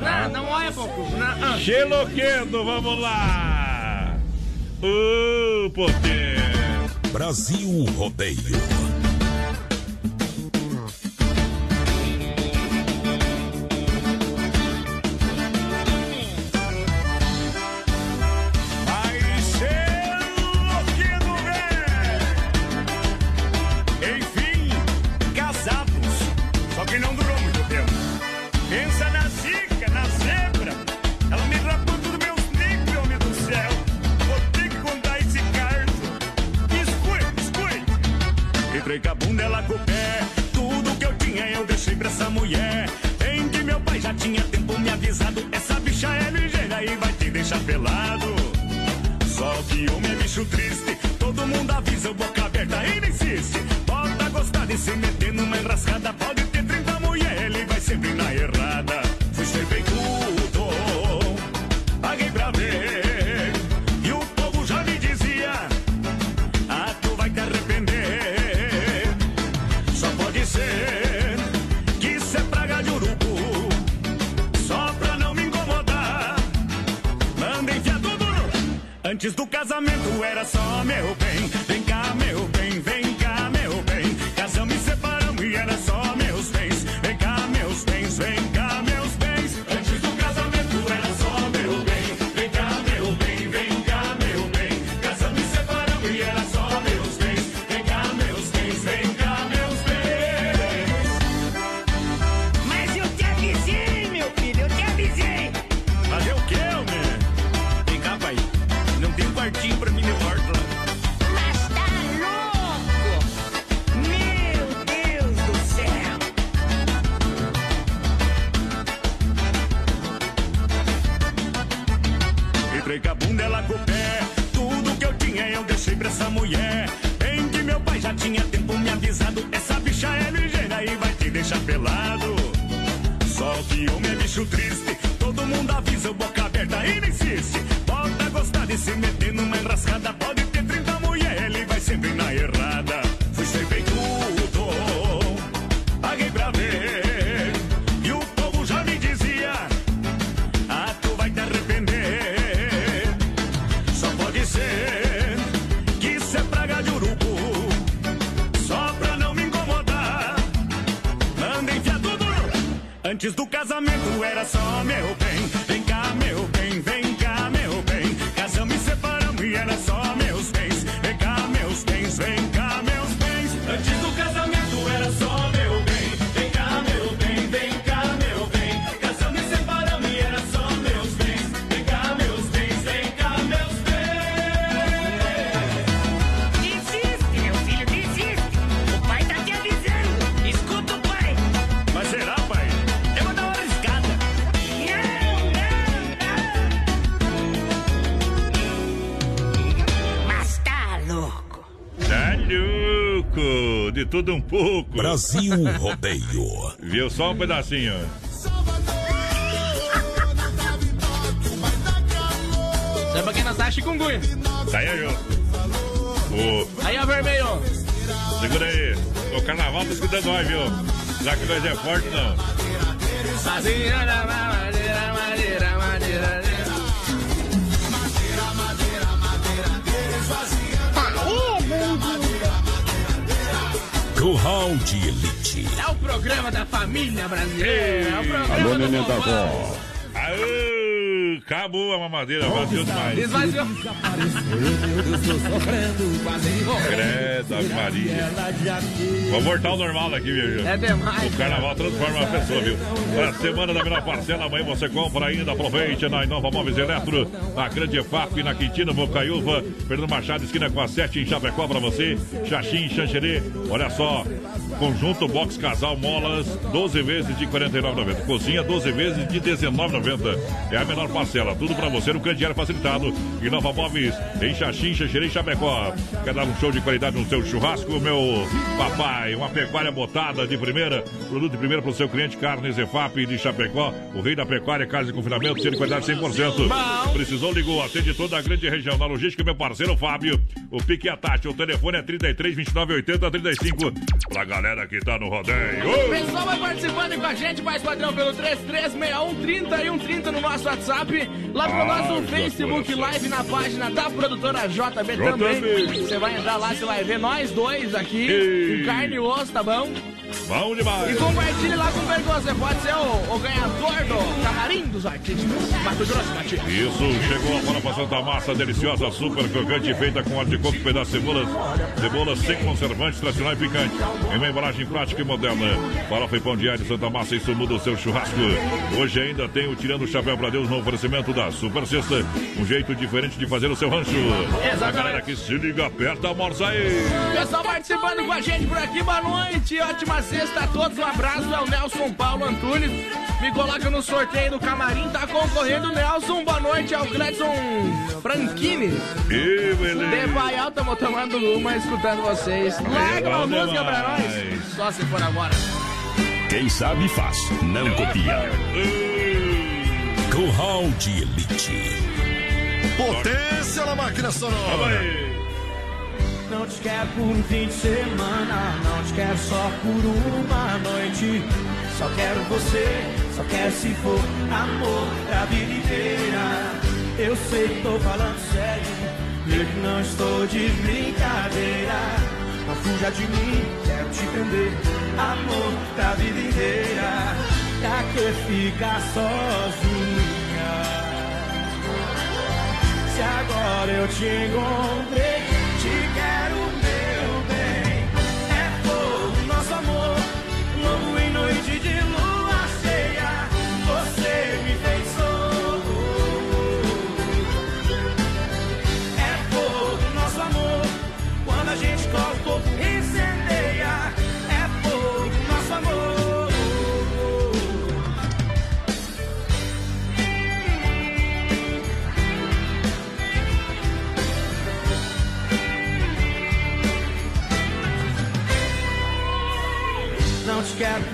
Não, não olha, pouco. Não, ah. Xeloquendo, vamos lá! Ô, potência! Brasil Rodeio. Antes do casamento Brasil Rodeio. Viu só um pedacinho. Isso é pra quem não tá chikungunya. Tá aí, Jô. O... Aí, ó, vermelho. Segura aí. O carnaval tá escutando nós, viu? Já que nós é forte, não. Madeira, madeira, madeira, madeira. Curral de Elite. É o programa da família brasileira. É o programa Alô, do da. Aê, acabou a mamadeira, vazio demais. Esvaziou. Credo, Ave Maria. Voltar ao normal aqui, viu? É demais. O carnaval transforma a pessoa, viu? A semana da menor parcela, amanhã você compra ainda, aproveite na Inova Móveis Eletro, na Grande FAP, na Quintino, Bocaiúva, Fernando Machado, esquina com a 7 em Chapecó pra você, Xaxim, Xanxerê, olha só, conjunto box casal molas, 12 vezes de R$ 49,90. Cozinha, 12 vezes de R$ 19,90. É a menor parcela, tudo pra você no crediário facilitado. Inova Móveis, em Xaxim, Xanxerê e Chapecó. Quer dar um show de qualidade no seu churrasco, meu papai? Uma pecuária botada de primeira, produto de primeira pro seu cliente, carnes EFAP de Chapecó, o rei da pecuária, carne de confinamento, de qualidade 100%. Precisou, ligou, atende toda a grande região. Na logística, meu parceiro Fábio, o Pique e a Tati, o telefone é 33 29 80 35. Pra galera que tá no rodeio. O pessoal vai participando com a gente, mais padrão pelo 3361 3130 no nosso WhatsApp, lá pro Ai, nosso Facebook coração. Live na página da produtora JB, JB. também. Você vai entrar lá, você vai ver nós dois aqui, Ei. em carne e osso, tá bom? Bom demais. E compartilhe lá com o Vergonha, você pode ser o, o ganhador do camarim dos artistas. Mato Grosso, Matias. Isso, chegou a farofa Santa Massa, deliciosa, super crocante, feita com óleo de coco, pedaço de cebolas, cebolas sem conservantes, tradicional e picante. Em embalagem prática e moderna. Farofa e pão diário Santa Massa, isso muda o seu churrasco. Hoje ainda tem o Tirando o Chapéu pra Deus no oferecimento da Super Sexta. Um jeito diferente de fazer o seu rancho. A galera que se liga, aperta a morsa aí. Pessoal participando com a gente por aqui, boa noite, ótima sexta a todos, um abraço, é o Nelson Paulo Antunes, me coloca no sorteio do camarim, tá concorrendo, Nelson, boa noite, é o Gledson Franchini, E beleza. de Baial, tamo tomando uma, escutando vocês, larga uma música pra demais. Só se for agora. Quem sabe faz, não copia. Curral de Elite. Potência na máquina sonora. Não te quero por um fim de semana, não te quero só por uma noite. Só quero você, só quero se for amor pra vida inteira. Eu sei que tô falando sério, eu que não estou de brincadeira. Não fuja de mim, te prender, amor pra vida inteira. Pra que ficar sozinha? Se agora eu te encontrei,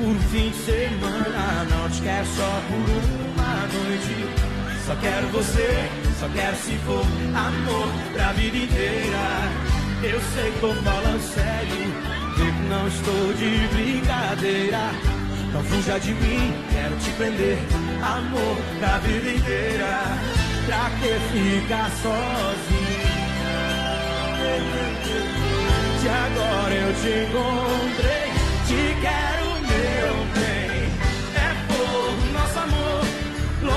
por fim de semana, não te quero só por uma noite. Só quero você, só quero se for amor pra vida inteira. Eu sei que tô falando sério, vê que não estou de brincadeira. Não fuja de mim, quero te prender, amor pra vida inteira. Pra que ficar sozinha? Se agora eu te encontrei, te quero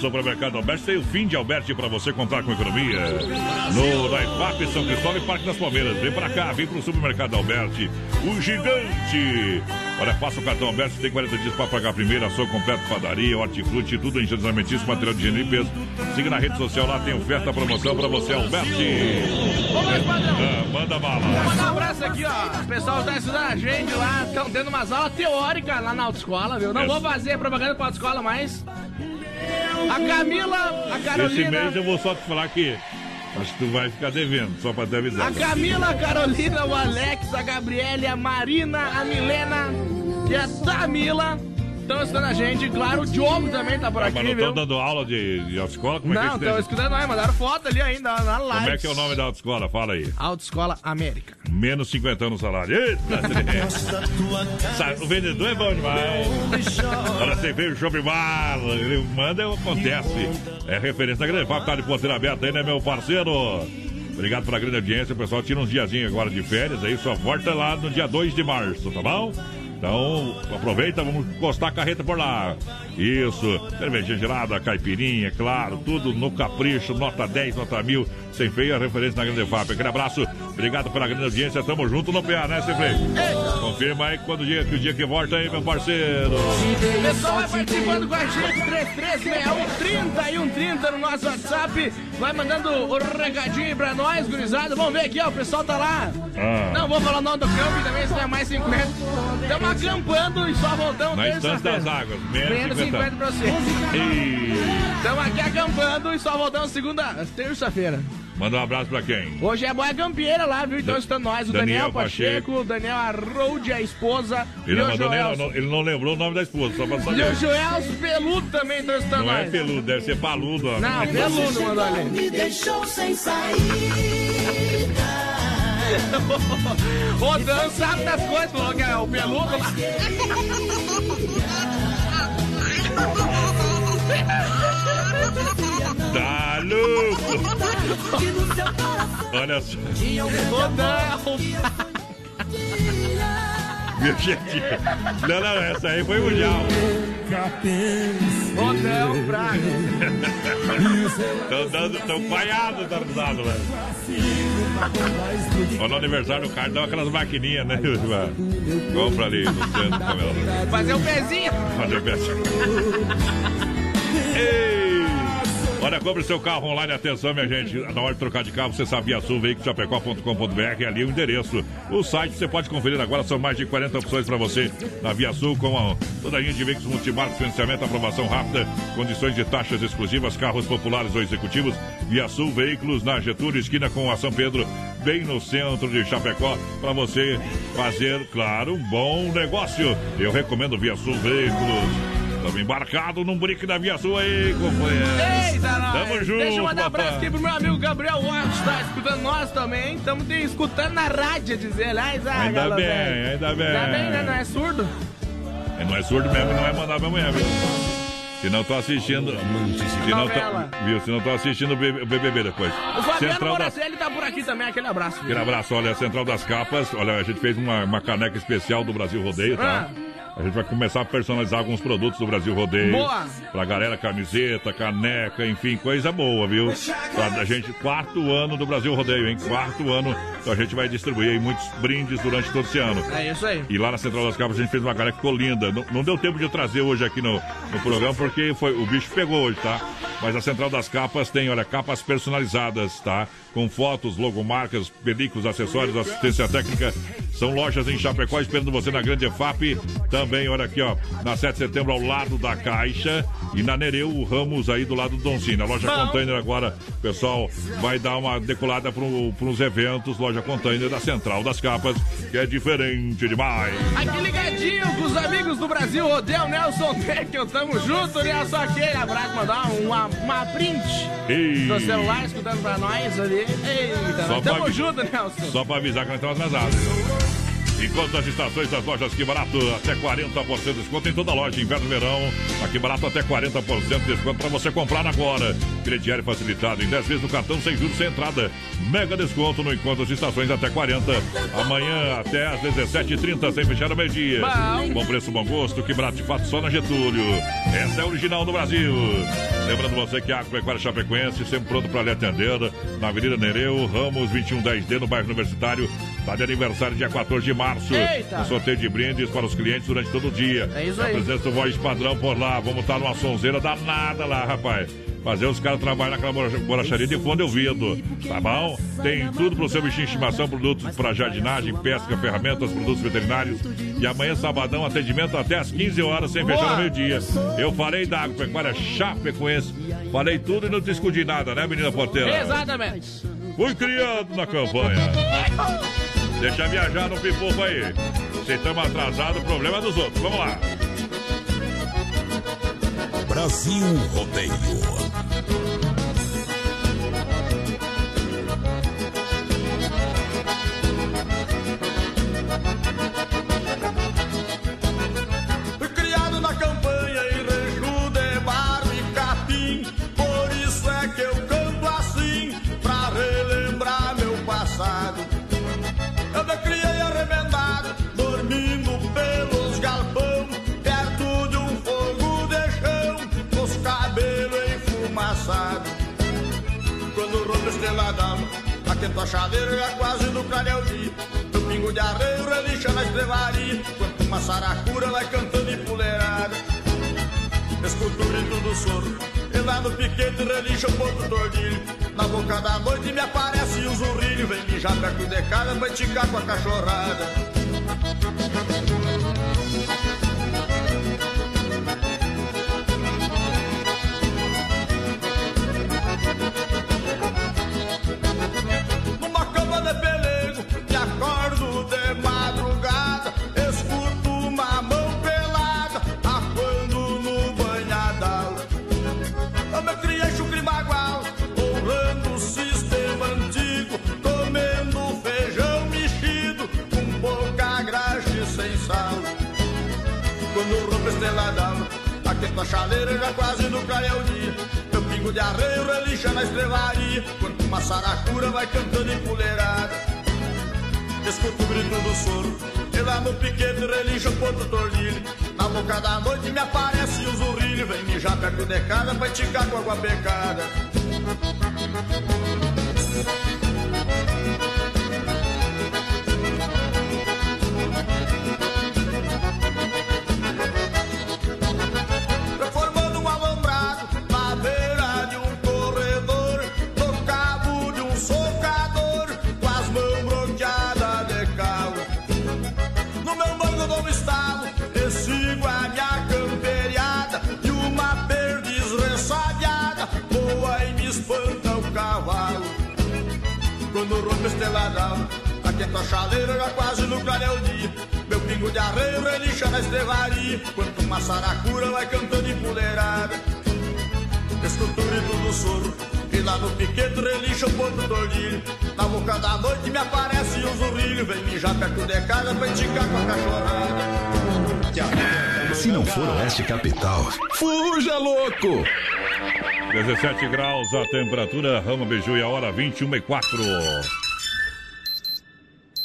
Supermercado Alberti tem o fim de Alberti para você contar com economia. No Daipap, São Cristóvão e Parque das Palmeiras. Vem pra cá, vem pro Supermercado Alberti. O gigante. Olha, faça o cartão aberto, tem 40 dias para pagar a primeira, ação completa, padaria, hortifruti, tudo em higiene alimentício, material de higiene e limpeza. Siga na rede social lá, tem oferta, promoção para você, Alberti. Ah, manda bala. Vou mandar um abraço aqui, ó. O pessoal tá estudando a gente lá, estão tendo umas aulas teóricas lá na autoescola, viu? Não É. vou fazer propaganda pra autoescola, mas. A Camila, a Esse Carolina. mês eu vou só te falar que acho que tu vai ficar devendo, só para te avisar. A Camila, a Carolina, o Alex, a Gabriele, a Marina, a Milena e a Tamila estão estudando a gente. Claro, o Diogo também tá por Ah, aqui, mas não viu? estão dando aula de, de autoescola? Como é Não, que é estão escutando nós, mandaram foto ali ainda na live. Como é que é o nome da autoescola? Fala aí. Autoescola América. Menos 50 anos no salário. Eita, [laughs] o vendedor é bom demais. Olha, você veio o Shopping Bar. Ele manda e acontece. É referência da grande FAP, tá de ponteira aberta aí, né, meu parceiro? Obrigado pela grande audiência. O pessoal tira uns diazinhos agora de férias aí, só volta lá no dia 2 de março, tá bom? Então, aproveita, vamos encostar a carreta por lá. Isso, cerveja gelada, caipirinha, claro, tudo no capricho, nota 10, nota 1000, sem feia referência na Grande FAP. Aquele abraço, obrigado pela grande audiência, tamo junto no PA, né, Cifre? Confirma aí quando dia, que o dia que volta aí, meu parceiro. O pessoal vai participando com a gente, 336130 e 130 no nosso WhatsApp. Vai mandando o recadinho aí pra nós, gurizada. Vamos ver aqui, ó, o pessoal tá lá. Ah. Não vou falar o nome do campo também, senão é mais 50. Estamos acampando e só voltamos Na Estância das terça-feira. Águas, menos Menos 50. 50 pra você. E... Estamos aqui acampando e só voltamos segunda, terça-feira. Manda um abraço pra quem? Hoje é boia campieira lá, viu? Então estão nós, o Daniel, Daniel Pacheco, o Daniel Arrold, a esposa, Ele e não, mandou ele não lembrou o nome da esposa, só pra E saber. o Joel Peludo também estão estando Não é nós. peludo, deve ser paludo. ó. Não, peludo mandou ali. Me deixou sem saída. Dan sabe das coisas, falou que é o peludo lá. Tá louco! Olha só. O Dan. Meu gente. Não, não, essa aí foi mundial. O Dan Braga. Estão falhados da risada, velho. Ó, No aniversário do cara dá aquelas maquininhas, né? Compra ali no centro, Camila. Fazer um pezinho. Fazer o pezinho. [laughs] Ei! Olha, compre seu carro online, atenção, minha gente. Na hora de trocar de carro, você sabia Sul, veiculoschapecó.com.br, ali o endereço. O site você pode conferir agora, são mais de 40 opções para você na Via Sul, com a, toda a linha de veículos multimarcos, financiamento, aprovação rápida, condições de taxas exclusivas, carros populares ou executivos. Via Sul Veículos, na Getúlio, esquina com a São Pedro, bem no centro de Chapecó, para você fazer, claro, um bom negócio. Eu recomendo Via Sul Veículos. Estamos embarcados num brick da Via Sul aí, companheiro. Eita, nós. Tamo junto, Deixa eu mandar um abraço aqui pro meu amigo Gabriel Watts, tá escutando nós também. Estamos escutando na rádio, dizer, aliás, ah, Ainda galera, bem, velho. ainda bem. Ainda bem, né? Não é surdo? É, Não é surdo mesmo, não é mandar pra amanhã, viu? Se não tô assistindo. Se não tô, viu? Se não tô assistindo o BBB depois. O Fabiano Central das, Moracelli tá por aqui também, aquele abraço. aquele abraço, olha, Central das Capas. Olha, a gente fez uma, uma caneca especial do Brasil Rodeio, tá? A gente vai começar a personalizar alguns produtos do Brasil Rodeio. Boa. Pra galera, camiseta, caneca, enfim, coisa boa, viu? Pra gente, quarto ano do Brasil Rodeio, hein? Quarto ano. Então a gente vai distribuir aí muitos brindes durante todo esse ano. É isso aí. E lá na Central das Capas a gente fez uma caneca que ficou linda. Não, não deu tempo de eu trazer hoje aqui no, no programa, porque foi, o bicho pegou hoje, tá? Mas a Central das Capas tem, olha, capas personalizadas, tá? Com fotos, logomarcas, películas, acessórios, assistência técnica. São lojas em Chapecó esperando você na Grande EFAP. Também, olha aqui, ó, na 7 de setembro ao lado da Caixa. E na Nereu, o Ramos aí do lado do Doncini. A loja Bom. Container agora, pessoal, vai dar uma decolada para uns eventos. Loja Container da Central das Capas, que é diferente demais. Aqui ligadinho com os amigos do Brasil, Rodel, Nelson Teckel, tamo junto, Nelson, aquele abraço, mandar uma, uma print Ei. do celular escutando pra nós ali. Eita, tamo pra- junto, Nelson. Só para avisar que nós estamos atrasados. Enquanto as estações das lojas Que Barato, até 40% de desconto em toda loja, inverno e verão. Aqui Barato, até 40% de desconto para você comprar agora. Crediário facilitado em 10 vezes no cartão, sem juros, sem entrada. Mega desconto no Encontro das Estações, até 40. Amanhã, até às 17h30, sem fechar ao meio-dia. Bom. Bom preço, bom gosto. Que Barato, de fato, só na Getúlio. Essa é a original do Brasil. Lembrando você que a Agropecuária Chapecoense, sempre pronto para lhe atender, na Avenida Nereu, Ramos 2110D, no bairro Universitário. Está de aniversário dia 14 de março. Eita. Um sorteio de brindes para os clientes durante todo o dia. É isso a aí. presença do Voz Padrão por lá. Vamos estar numa sonzeira danada lá, rapaz. Fazer os caras trabalhar naquela borracharia de fundo de ouvido. Tá bom? Tem tudo pro seu bichinho de estimação, produtos para jardinagem, pesca, ferramentas, produtos veterinários. E amanhã, sabadão, atendimento até às 15 horas, sem fechar no meio-dia. Eu falei da Agropecuária Chapecoense. Falei tudo e não te escondi nada, né, menina porteira? Exatamente. Fui criado na campanha. Deixa viajar no pipoco aí. Se estamos atrasados, o problema é dos outros. Vamos lá. Brasil Rodeio. Atento a chaveira já quase no clareio dia. No pingo de arreio relincha na estrevaria, quanto uma saracura vai cantando empoleirada. Escuto o grito do soro, e lá no piquete relincha o ponto do ordilho. Na boca da noite me aparece o zurrilho, vem mijar perto de casa, vai ticar com a cachorrada. Aquento a chaleira já quase no o dia. Meu pingo de arreio relincha na estrevaria, quanto uma saracura vai cantando empoleirada. Escuto o grito do soro, e lá no piquete relincha o ponto do ordilho. Na boca da noite me aparece o zurrilho, vem mijar perto de casa pra esticar com água pecada. De arreio relincha na estrevaria, quanto uma saracura vai cantando empoleirada. Escuto o grito do soro, e lá no piquete relincha o ponto do ordilho. Na boca da noite me aparece o zurrilho, vem mijar perto de casa pra esticar com a cachorrada. Se não for Oeste Capital, fuja louco! 17 graus a temperatura, Rama Beiju e a hora 21 e 4.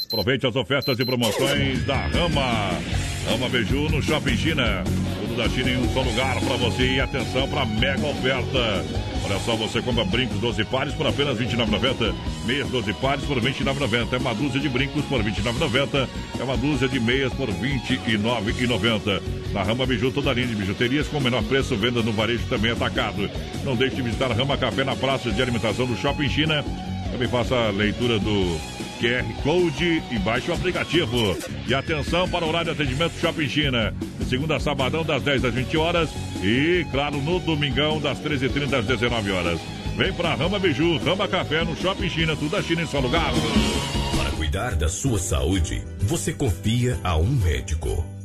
Aproveite as ofertas e promoções da Rama. Rama Beiju no Shopping China. Tudo da China em um só lugar para você. E atenção para mega oferta. Olha só, você compra brincos 12 pares por apenas R$ 29,90. Meias 12 pares por R$ 29,90. É uma dúzia de brincos por R$ 29,90. É uma dúzia de meias por R$ 29,90. Na Rama Biju, toda a linha de bijuterias com o menor preço, venda no varejo também atacado. Não deixe de visitar Rama Café na praça de alimentação do Shopping China. Também faça a leitura do QR Code e baixe o aplicativo. E atenção para o horário de atendimento Shopping China. Segunda a sabadão, das 10 às 20 horas. E, claro, no domingão, das 13h30 às 19 horas. Vem pra Rama Biju, Rama Café no Shopping China, tudo da China em só lugar. Para cuidar da sua saúde, você confia a um médico.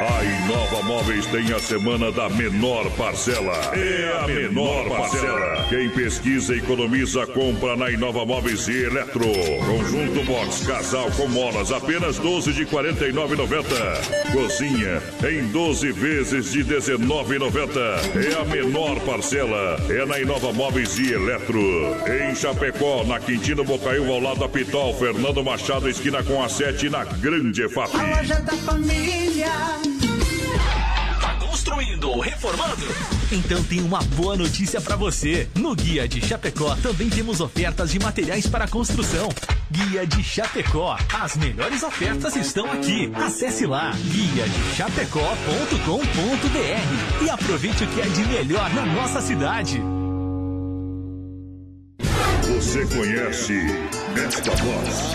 A Inova Móveis tem a semana da menor parcela. É a menor parcela. Quem pesquisa economiza, compra na Inova Móveis e Eletro. Conjunto box casal com molas, apenas 12 de 49,90. Cozinha em 12 vezes de 19,90. É a menor parcela. É na Inova Móveis e Eletro. Em Chapecó, na Quintino Bocaiúva, ao lado da Pitol, Fernando Machado, esquina com a 7 na Grande EFAP. A loja da família. Construindo ou reformando? Então tem uma boa notícia para você. No Guia de Chapecó também temos ofertas de materiais para construção. Guia de Chapecó. As melhores ofertas estão aqui. Acesse lá guia de chapecó.com.br e aproveite o que é de melhor na nossa cidade. Você conhece esta voz?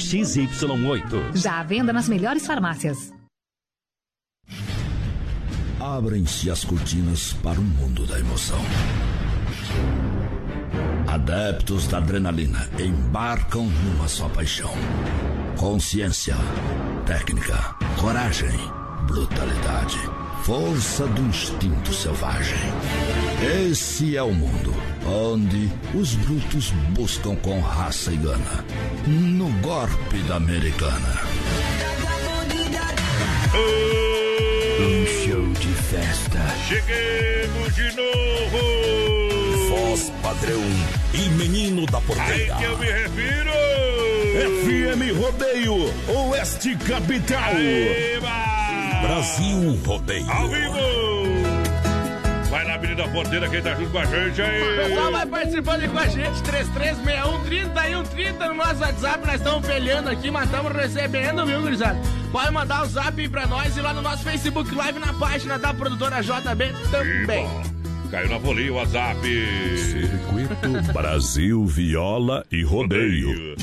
XY8. Já à venda nas melhores farmácias. Abrem-se as cortinas para o mundo da emoção. Adeptos da adrenalina embarcam numa só paixão. Consciência, técnica, coragem, brutalidade, força do instinto selvagem. Esse é o mundo onde os brutos buscam com raça e gana. No golpe da americana. Um show de festa. Cheguemos de novo! Voz padrão e menino da Aí porteira. que eu me refiro! FM Rodeio, Oeste Capital. Brasil Rodeio. Ao vivo! Vai na Avenida Porteira, quem tá junto com a gente O aí? pessoal vai participando aí com a gente, 3361 no nosso WhatsApp, nós estamos peleando aqui, mas estamos recebendo, viu, gurizada? Pode mandar o zap pra nós e lá no nosso Facebook Live na página da produtora JB também. Caiu na folia o WhatsApp. Circuito Brasil Viola e Rodeio.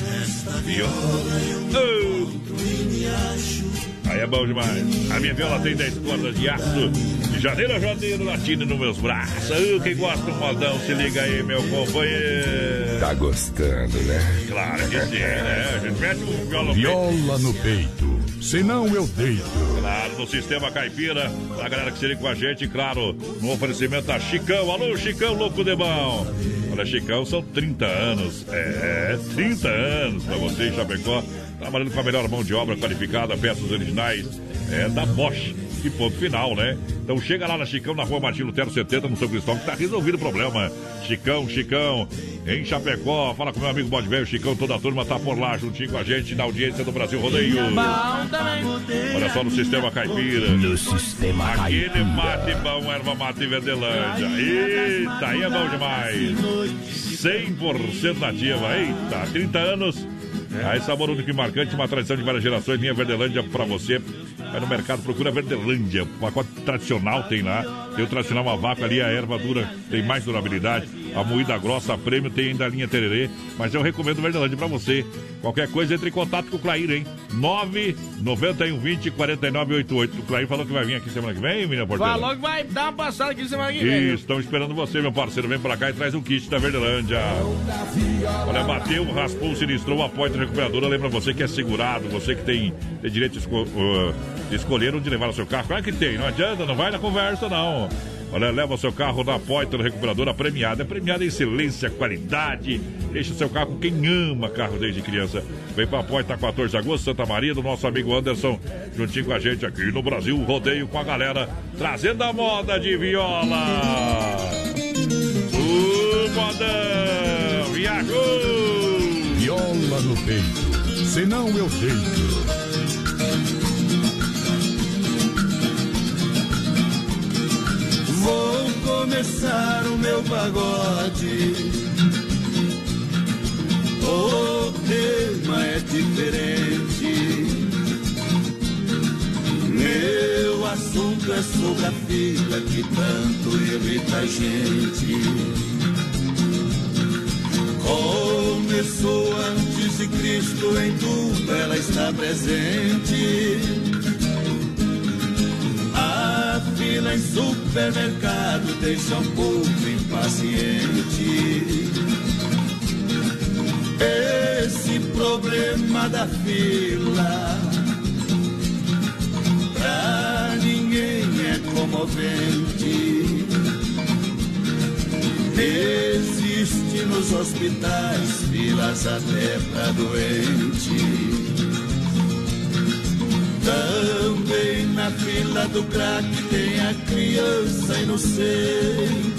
Aí é bom demais. A minha viola tem 10 cordas de aço. De janeiro a janeiro, latino nos meus braços. Ah, quem gosta do modão, se liga aí, meu companheiro. Tá gostando, né? Claro que sim, né? A gente mete um violão Viola no peito, senão eu deito. Claro, no Sistema Caipira, a galera que se liga com a gente, claro, no oferecimento da Chicão. Alô, Chicão, louco de bom. Olha, Chicão, são 30 anos. É, 30 anos pra você Chapecó. Trabalhando com a melhor mão de obra qualificada, peças originais é, da Bosch. E ponto final, né? Então chega lá na Chicão, na rua Martin Lutero 70, no São Cristóvão, que tá resolvido o problema. Chicão, Chicão, em Chapecó. Fala com meu amigo Bode Velho, Chicão, toda a turma tá por lá, juntinho com a gente, na audiência do Brasil Rodeio. Olha só no Sistema Caipira. No sistema Aquele caipira. mate bom, erva mate Verdelândia. Eita, aí é bom demais. 100% nativa. Eita, 30 anos. Aí sabor único e marcante, uma tradição de várias gerações. Linha Verdelândia pra você. Vai no mercado, procura Verdelândia. O pacote tradicional tem lá. Tem o tradicional uma vaca ali, a erva dura tem mais durabilidade. A moída grossa, a prêmio, tem ainda a linha tererê. Mas eu recomendo Verdelândia pra você. Qualquer coisa, entre em contato com o Clair, hein? 99120 4988. O Clair falou que vai vir aqui semana que vem, menina Porteira? Falou que vai dar uma passada aqui semana que vem. Isso, estão esperando você, meu parceiro. Vem pra cá e traz um kit da Verdelândia. Olha, bateu, raspou, sinistrou, a porta recuperadora. Lembra você que é segurado, você que tem, tem direito de, esco uh, de escolher onde levar o seu carro. Claro que tem, não adianta, não vai na conversa, não. Olha, leva seu carro na Poitra Recuperadora premiada. É premiada em excelência, qualidade. Deixa seu carro com quem ama carro desde criança. Vem pra Poitra 14 de agosto, Santa Maria, do nosso amigo Anderson, juntinho com a gente aqui no Brasil. Rodeio com a galera, trazendo a moda de viola. O modão, viajou! Viola no peito, senão eu deito. Vou começar o meu pagode. O tema é diferente. Meu assunto é sobre a fila que tanto irrita a gente. Começou antes de Cristo, em tudo ela está presente fila em supermercado deixa um povo impaciente. Esse problema da fila pra ninguém é comovente. Existe nos hospitais filas até pra doente. Também na fila do crack tem a criança inocente.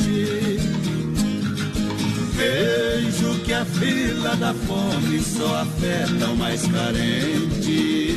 Vejo que a fila da fome só afeta o mais carente.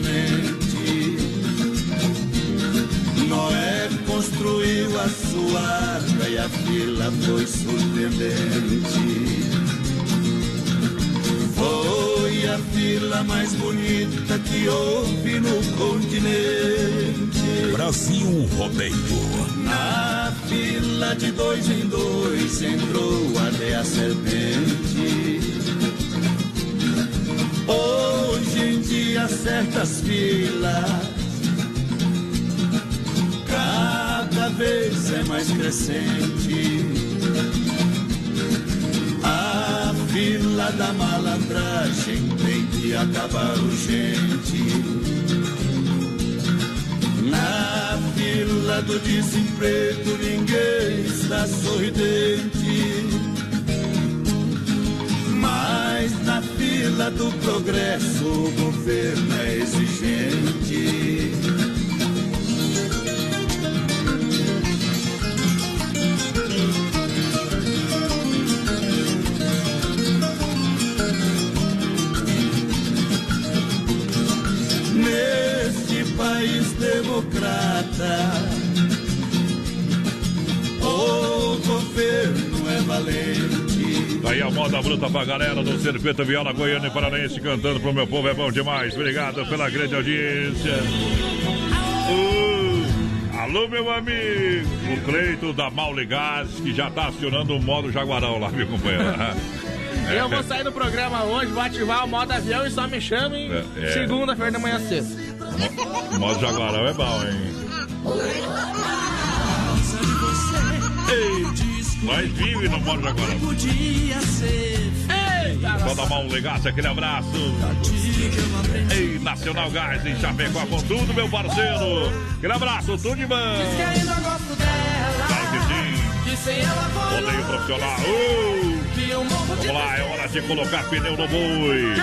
Permanente. Noé construiu a sua arca e a fila foi surpreendente. Foi a fila mais bonita que houve no continente. Brasil Rodeio. Na fila de dois em dois entrou até a serpente. Certas filas cada vez é mais crescente. A fila da malandragem tem que acabar urgente. Na fila do desemprego ninguém está sorridente. Fila do progresso o governo é exigente. país democrata. A moda bruta pra galera do Circuito Viola Goiânia e Paranaense cantando pro meu povo é bom demais. Obrigado pela grande audiência. Uh, alô, meu amigo, o Cleito da Maule Gás, que já tá acionando o modo Jaguarão lá, meu companheiro. [laughs] Eu vou sair do programa hoje, vou ativar o modo avião e só me chamem é, é. segunda-feira da manhã cedo. Modo Jaguarão é bom, hein? Ei, nós vive no modo Jaguarão. Só dar um legaço, aquele abraço. Ei, Nacional Gás em Chapecó com tudo, meu parceiro. Aquele abraço, tudo de bom. Diz que ainda gosto dela. Claro que sim. Rodeio profissional. Uh! Vamos lá, é hora de colocar pneu no boi.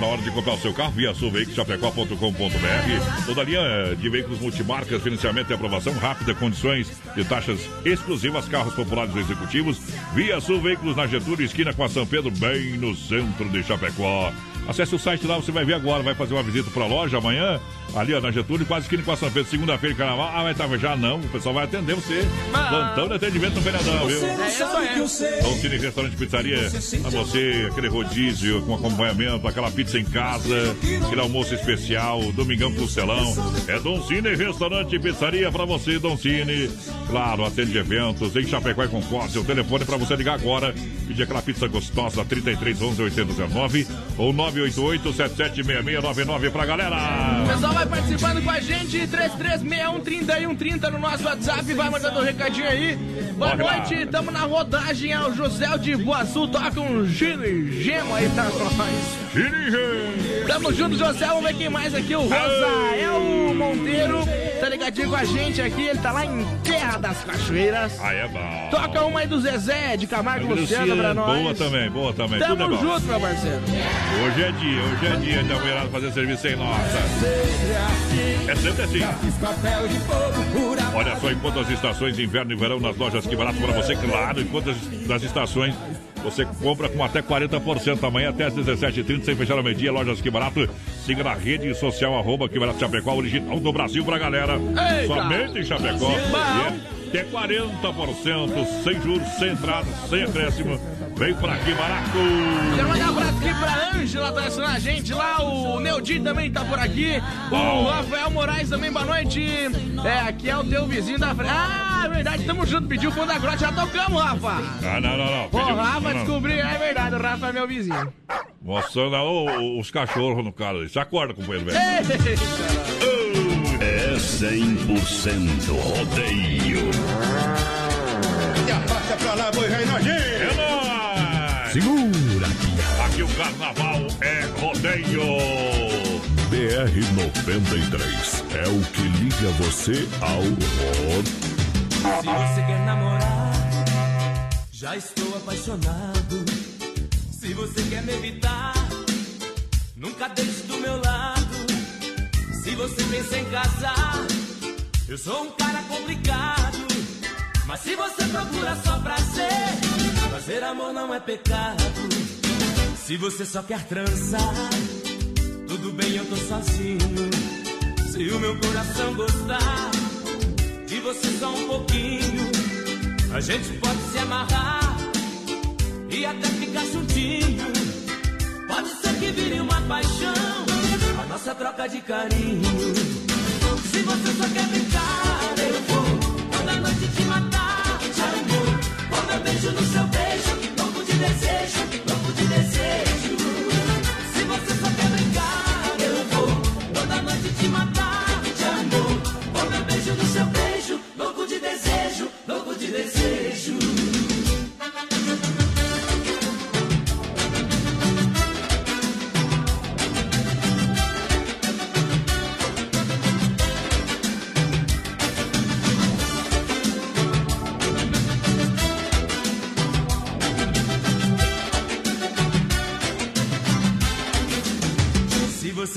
Na hora de comprar o seu carro, via sulveicochapecó.com.br. Toda linha de veículos multimarcas, financiamento e aprovação rápida, condições de taxas exclusivas, carros populares executivos. Via Sul Veículos na Getúlio, esquina com a São Pedro, bem no centro de Chapecó. Acesse o site lá, você vai ver agora, vai fazer uma visita para a loja amanhã, ali ó, na Getúlio, quase que com a São Pedro, segunda-feira, carnaval. Ah, vai estar já não, o pessoal vai atender você. Ah. Plantão de atendimento no feriadão, viu? É isso aí. Então, Cine Restaurante Pizzaria, a você, aquele rodízio com acompanhamento, aquela pizza em casa, aquele almoço especial, domingão pro celão. É Dom Cine Restaurante Pizzaria para você, Dom Cine. Claro, atende eventos em Chapecó e Concórdia. O telefone para você ligar agora, pedir aquela pizza gostosa, 33 11 8019 ou 9 988-776699 pra galera. O pessoal vai participando com a gente, 33613130 no nosso WhatsApp, vai mandando um recadinho aí. Boa Bora noite, lá. tamo na rodagem, é o José de Boaçu, toca um giro e gemo aí pra nós. Tamo junto, José, vamos ver quem mais aqui, o Rosael Monteiro, tá ligadinho com a gente aqui, ele tá lá em Terra das Cachoeiras. Ah, é bom. Toca uma aí do Zezé, de Camargo Luciano pra nós. Boa também, boa também. Tamo Tudo é junto, meu parceiro. Hoje Hoje é dia, hoje é dia da mulherada fazer serviço sem nota. É sempre assim. Olha só, enquanto as estações de inverno e verão nas lojas que barato para você, claro, enquanto as estações você compra com até 40% amanhã até às 17h30, sem fechar ao meio-dia. Lojas Que Barato. Siga na rede social, arroba Que Barato Chapecó, original do Brasil pra galera. Somente em Chapecó. E é até 40%, sem juros, sem entrada, sem acréscimo. Vem por aqui, barato! Quero mandar um abraço aqui pra Ângela, tá assistindo a gente lá. O Neudi também tá por aqui. O Rafael Moraes também, boa noite. É, aqui é o teu vizinho da frente. Ah, é verdade, tamo junto. Pediu o fundo da grota, já tocamos, Rafa. Ah, não, não, não. Pediu, o Rafa descobriu, é verdade, o Rafa é meu vizinho. Mostrando oh, os cachorros no cara. Se acorda, companheiro, velho. É 100% rodeio. E a passa pra lá, boi. É nóis. Segura aqui. Aqui o carnaval é rodeio. BR-93 é o que liga você ao rodeio. Se você quer namorar, já estou apaixonado. Se você quer me evitar, nunca deixe do meu lado. Se você pensa em casar, eu sou um cara complicado. Mas se você procura só prazer, fazer amor não é pecado. Se você só quer transar, tudo bem, eu tô sozinho. Se o meu coração gostar de você só um pouquinho, a gente pode se amarrar e até ficar juntinho. Pode ser que vire uma paixão, a nossa troca de carinho. Se você só quer brincar, eu vou toda noite te matar Com meu beijo no seu beijo, louco de desejo,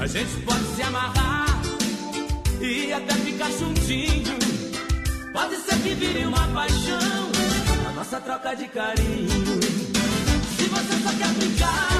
a gente pode se amarrar e até ficar juntinho. Pode ser que vire uma paixão, a nossa troca de carinho. Se você só quer brincar,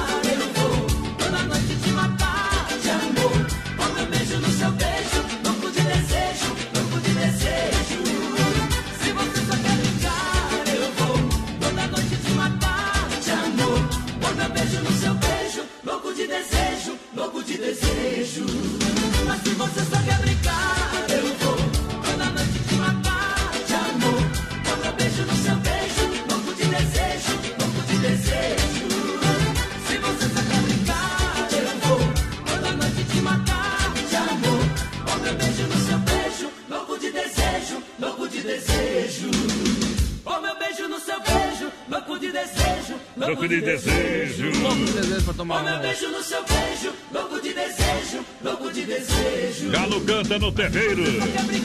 No terreiro,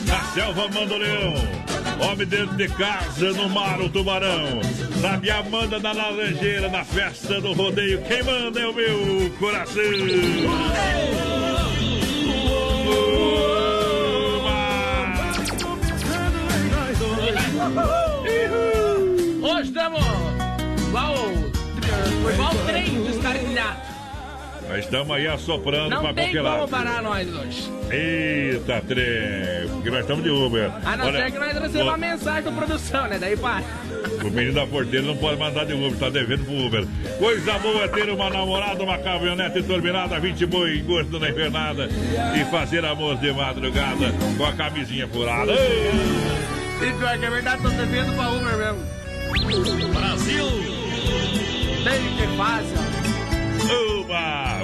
na selva manda o leão. Homem dentro de casa, no mar o tubarão. Sabe Amanda na laranjeira, na festa do rodeio. Quem manda é o meu coração. Hoje estamos igual, igual o trem descarrilhado. Nós estamos aí assoprando Não pra tem qualquer como lado. parar nós hoje. Eita, trem, porque nós estamos de Uber. A não Olha, ser que nós recebamos uma mensagem da produção, né? Daí para. O menino da porteira não pode mandar de Uber, tá devendo pro Uber. Coisa boa é ter uma namorada, uma caminhonete turbinada, 20 boi, gosto na invernada e fazer amor de madrugada com a camisinha furada. E pior que é verdade, tô devendo pra Uber mesmo. Brasil! Tem que fácil.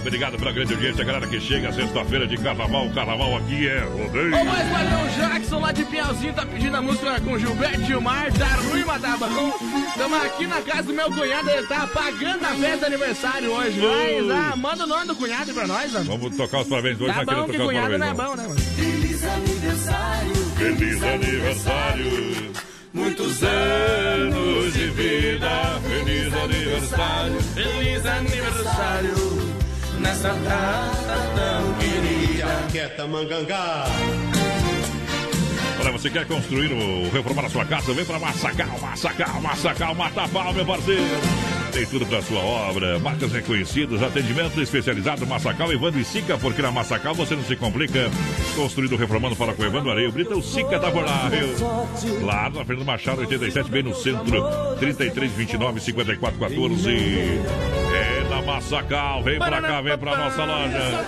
Obrigado pela grande audiência, galera que chega sexta-feira de carnaval. O carnaval aqui é rodeio. O mais padrão Jackson lá de Piauzinho tá pedindo a música com Gilberto Gilmar, da Ruima da Bom. Estamos aqui na casa do meu cunhado, ele tá pagando a festa de aniversário hoje. Mas, ah, manda o nome do cunhado pra nós, mano. Vamos tocar os parabéns hoje, Tá bom que cunhado não é bom, né, mano? Feliz aniversário, Feliz aniversário, muitos anos de vida. Feliz aniversário. Feliz aniversário nessa data tão querida. Quieta, mangangá. Olha, você quer construir ou reformar a sua casa? Vem para Massacal, Massacal, Massacal, Mata Pau, meu parceiro. Tem tudo para sua obra, marcas reconhecidas, atendimento especializado Massacal, Evandro e Sica, porque na Massacal você não se complica. Construído, reformando para com Evandro Areio, Brita, o Sica da viu? Lá na Fernando Machado, 87, bem no centro, 33, 29, 54, 14. É Massacal, vem pra cá, vem pra nossa loja.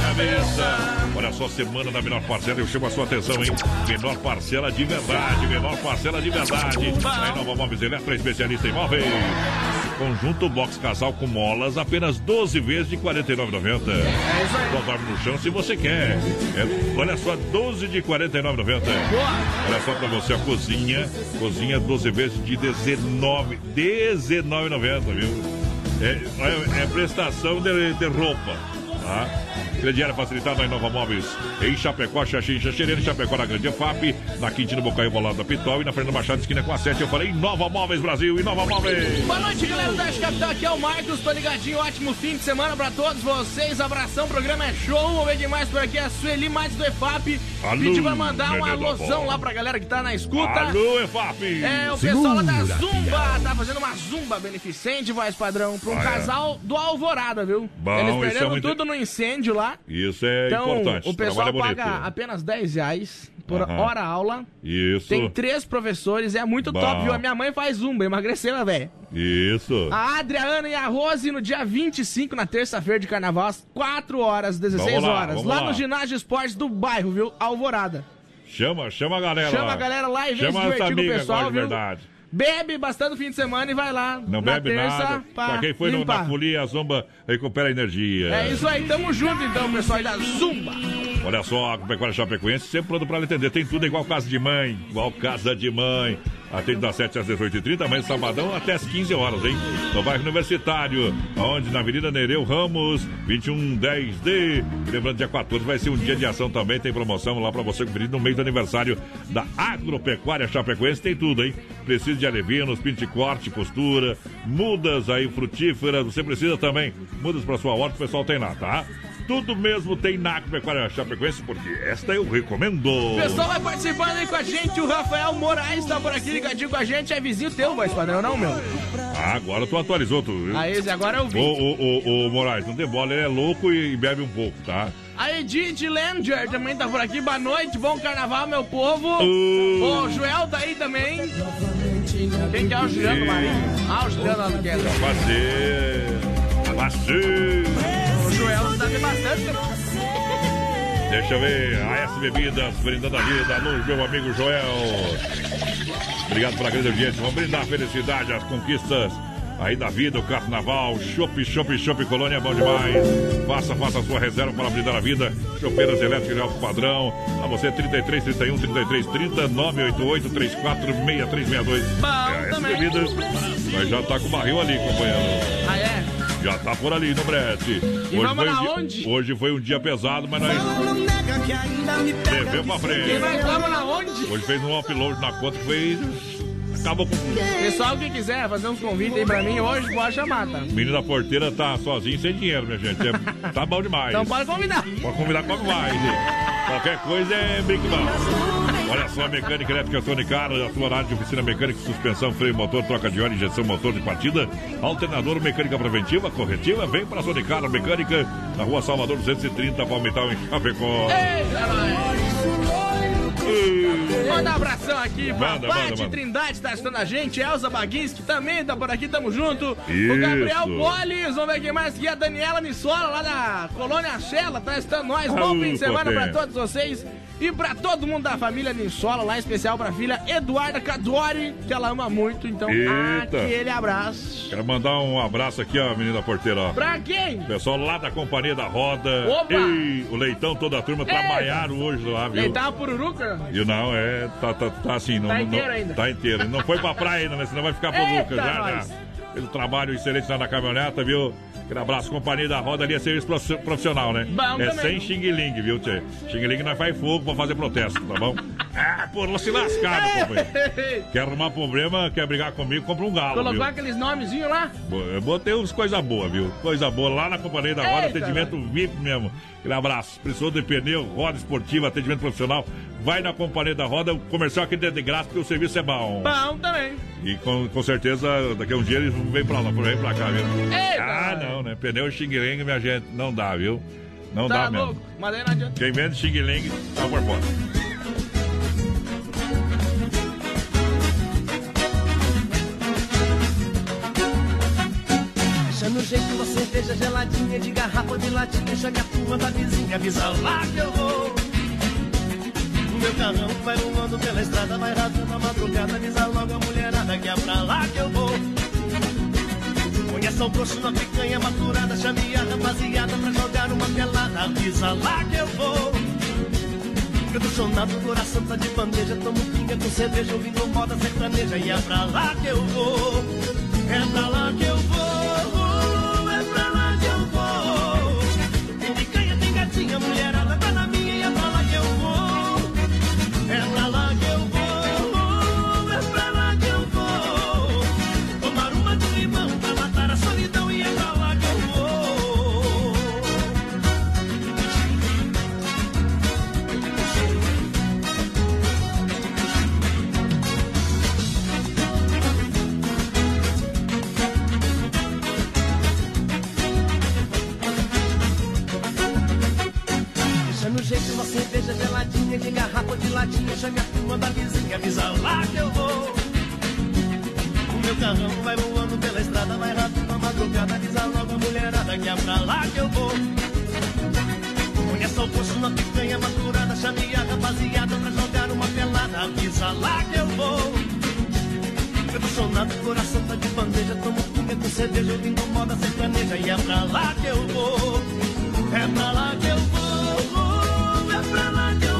Cabeça. Olha só, semana da menor parcela, eu chamo a sua atenção, hein? Menor parcela de verdade, menor parcela de verdade. A Nova Móveis Eletro, especialista em móveis. Conjunto box casal com molas, apenas 12 vezes de R$ 49,90. Só dorme no chão se você quer. É, olha só, 12 de R$ 49,90. Olha só pra você a cozinha. Cozinha 12 vezes de 19 19,90, viu? É, é, é prestação de, de roupa, tá? Crediário facilitado na Inova Móveis em Chapecó, Xaxim, Xaxerena, Chapecó na Grande FAP, na Quintino Bocaio Bolado da Pitol e na Fernanda Machado, esquina com a 7. Eu falei Inova Móveis Brasil, Inova Móveis. Boa noite, galera da Capital. Aqui é o Marcos, tô ligadinho. Ótimo fim de semana pra todos vocês. Abração, o programa é show. Vamos ver quem mais por aqui. A Sueli mais do EFAP. Alô, Pediu pra mandar um da alôzão lá pra galera que tá na escuta. Alô, EFAP. É, o pessoal lá da Zumba tá fazendo uma Zumba beneficente, voz padrão, pra um Ah, é. casal do Alvorada, viu? Bom, Eles isso é tudo no incêndio lá. Isso é Então, importante. o pessoal é paga bonito. apenas 10 reais por Aham. hora aula. Isso. Tem três professores, é muito top, viu? A minha mãe faz Zumba, emagreceu, né, velho? Isso. A Adriana e a Rose no dia 25, na terça-feira de carnaval, às 4 horas, 16 Vamos lá, horas. lá lá. no ginásio esportes do bairro, viu? Alvorada. Chama, chama a galera. Chama a galera lá e vem Chama se divertir com o pessoal, viu? verdade. Bebe bastante no fim de semana e vai lá Não na bebe terça nada. pra, Pra quem foi no, na folia, a zomba recupera energia. É isso aí, tamo junto então, pessoal da Zumba. Olha só, a Pecuária Chapecoense sempre pronto para lhe atender. Tem tudo igual casa de mãe, igual casa de mãe. Atende das 7 às 18h30, amanhã sabadão até às 15 horas, hein? No bairro Universitário, onde na Avenida Nereu Ramos, 2110D. Lembrando, dia 14 vai ser um dia de ação também. Tem promoção lá para você conferir no mês do aniversário da Agropecuária Chapecoense. Tem tudo, hein? Precisa de alevinos, pinte corte, costura, mudas aí frutíferas. Você precisa também mudas para sua horta, o pessoal tem lá, tá? Tudo mesmo tem na Agropecuária Chapecoense, porque esta eu recomendo. O pessoal vai participando aí com a gente, o Rafael Moraes tá por aqui ligadinho com a gente, é vizinho teu, voz padrão, não, meu? Ah, agora tu atualizou, tu viu? Aí, Zé, agora eu vi. Ô, ô, ô, ô, Moraes, não tem bola, ele é louco e bebe um pouco, tá? A Edith Langer também tá por aqui. Boa noite, bom carnaval, meu povo. Uh. O Joel tá aí também. Quem que é o Juliano Marinho? Ah, o Juliano lá no. Fazer. Fazer. Joel tá bastante. Deixa eu ver. AS Bebidas, brindando a vida. Alô, meu amigo Joel. Obrigado pela grande audiência. Vamos brindar a felicidade, as conquistas aí da vida, o carnaval, chopp, chopp, chopp, colônia é bom demais. Faça, faça a sua reserva para brindar a vida. Chopeiras elétricas de alto padrão. A você 33 31 33 30 988 34 6362. Bom, é, essa também. bebida, mas já tá com o barril ali, companheiro. Ah, é? Já tá por ali no brete. E Hoje vamos foi, lá um dia, onde? hoje foi um dia pesado, mas nós levemos pra E frente. nós vamos na onde? Hoje fez um upload na conta que foi. Acabou com tudo. Pessoal que quiser fazer uns convites aí pra mim hoje, pode chamar, tá? O menino da porteira tá sozinho, sem dinheiro, minha gente. É- tá bom demais. Então pode convidar. Pode convidar como vai. Qualquer coisa é brinque. Olha só, a mecânica elétrica Sonicar, a sua área de oficina mecânica, suspensão, freio motor, troca de óleo, injeção motor de partida, alternador, mecânica preventiva, corretiva, vem para a Sonicar, a mecânica, na rua Salvador 230, Palmital, em Chapecó. Manda um abração aqui pra Paty. Trindade, tá assistindo a gente. Elza Baguinski também tá por aqui, tamo junto. O Isso. Gabriel Polis, vamos ver quem mais aqui. A Daniela Nissola, lá da Colônia Chela, tá assistindo nós. Bom fim de semana pra todos vocês. E pra todo mundo da família Nissola, lá especial pra filha Eduarda Cadori, que ela ama muito. Então, Eita. aquele abraço. Quero mandar um abraço aqui, ó, menina porteira, ó. Pra quem? Pessoal lá da Companhia da Roda. Opa! Ei, o Leitão, toda a turma, trabalharam hoje lá, viu? Tá pururuca? E não, é, tá, tá, tá assim, não, Tá não- inteiro ainda. Tá inteiro. Não foi pra praia ainda, né? Senão vai ficar pro Eita, Lucas já, já. nós. Pelo trabalho excelente lá na caminhoneta, viu? Aquele abraço, companhia da roda ali é serviço profi- profissional, né? Bom é também. sem xing-ling, viu, Tchê? Xing-ling nós faz fogo pra fazer protesto, tá bom? [laughs] ah, pô, se lascado, companheiro. Quer arrumar problema, quer brigar comigo, compra um galo, Colocou viu? aqueles nomezinhos lá? Eu botei uns coisa boa, viu? Coisa boa lá na Companhia da Roda, Eita, atendimento VIP mesmo. Aquele abraço. Precisou de pneu, roda esportiva, atendimento profissional. Vai na Companhia da Roda, o comercial aqui é de graça, porque o serviço é bom. Bom também. E com, com certeza, daqui a um dia eles vêm pra lá, vêm pra cá, viu? Eita. Ah, não, né? Pneu xing-ling, minha gente, não dá, viu? Não Tá dá mesmo. louco, mas aí não adianta. Quem vende xing-ling, tá por fora. No jeito uma cerveja geladinha de garrafa ou de latinha, chame a turma da vizinha, avisa lá que eu vou. O meu carrão vai voando pela estrada, vai rasgando a madrugada, avisa logo a mulherada que é pra lá que eu vou. Conheça o coxo na picanha maturada, chame a rapaziada pra jogar uma pelada, avisa lá que eu vou. Chonado, o coração tá de bandeja, tomo pinga com cerveja, ouvindo moda sertaneja, e é pra lá que eu vou. É pra lá que eu vou, cerveja geladinha de garrafa de latinha. Chame a turma da vizinha, avisa lá que eu vou. O meu carrão vai voando pela estrada, vai rápido na madrugada. Avisa logo a mulherada que é pra lá que eu vou. Conheça o poço na picanha maturada. Chame a rapaziada pra jogar uma pelada. Avisa lá que eu vou. Eu tô sonado, o coração tá de bandeja. Tomo pinga com cerveja, ouvindo moda sertaneja. E é pra lá que eu vou. É pra lá que eu vou, pra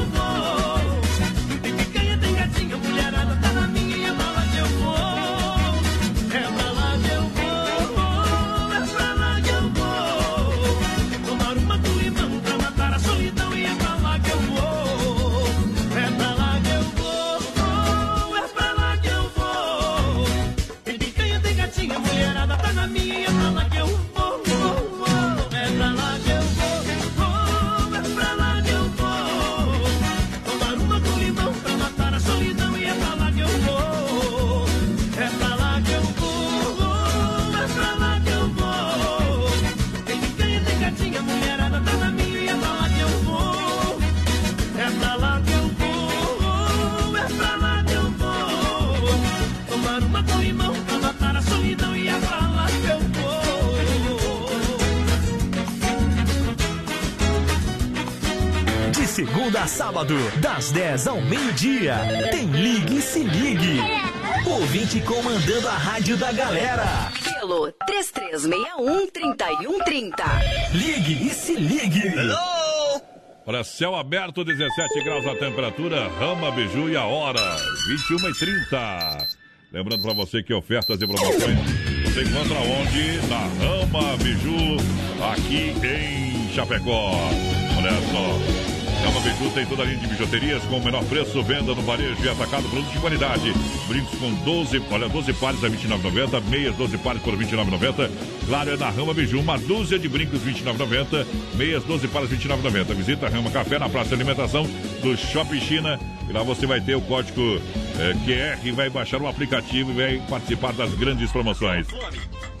sábado, das 10 ao meio-dia, tem Ligue e Se Ligue. Ouvinte comandando a rádio da galera. pelo 3361-3130. Ligue e se ligue. Hello! Olha, céu aberto, 17 graus a temperatura, Rama Biju e a hora, 21 e 30. Lembrando para você que ofertas e promoções você encontra onde? Na Rama Biju, aqui em Chapecó. Olha só. Cama Biju tem toda a linha de bijuterias com o menor preço, venda no varejo e atacado, produto de qualidade. Brincos com 12, olha, 12 pares a 29,90, meias 12 pares por 29,90. Claro, é na Rama Biju, uma dúzia de brincos 29,90, meias 12 pares 29,90. Visita a Rama Café na Praça de Alimentação do Shopping China. E lá você vai ter o código é, QR e vai baixar o aplicativo e vai participar das grandes promoções.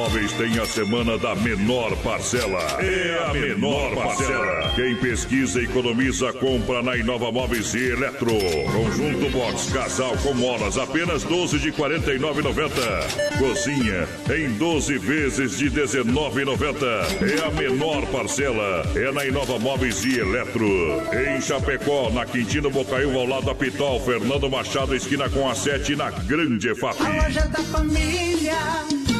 Móveis tem a semana da menor parcela. É a menor parcela. Quem pesquisa, economiza, compra na Inova Móveis e Eletro. Conjunto box casal com molas, apenas 12 de 49,90. Cozinha em 12 vezes de 19,90. É a menor parcela. É na Inova Móveis e Eletro. Em Chapecó, na Quintino Bocaiúva, ao lado da Pitol, Fernando Machado, esquina com a 7 na Grande EFAP. A loja da família.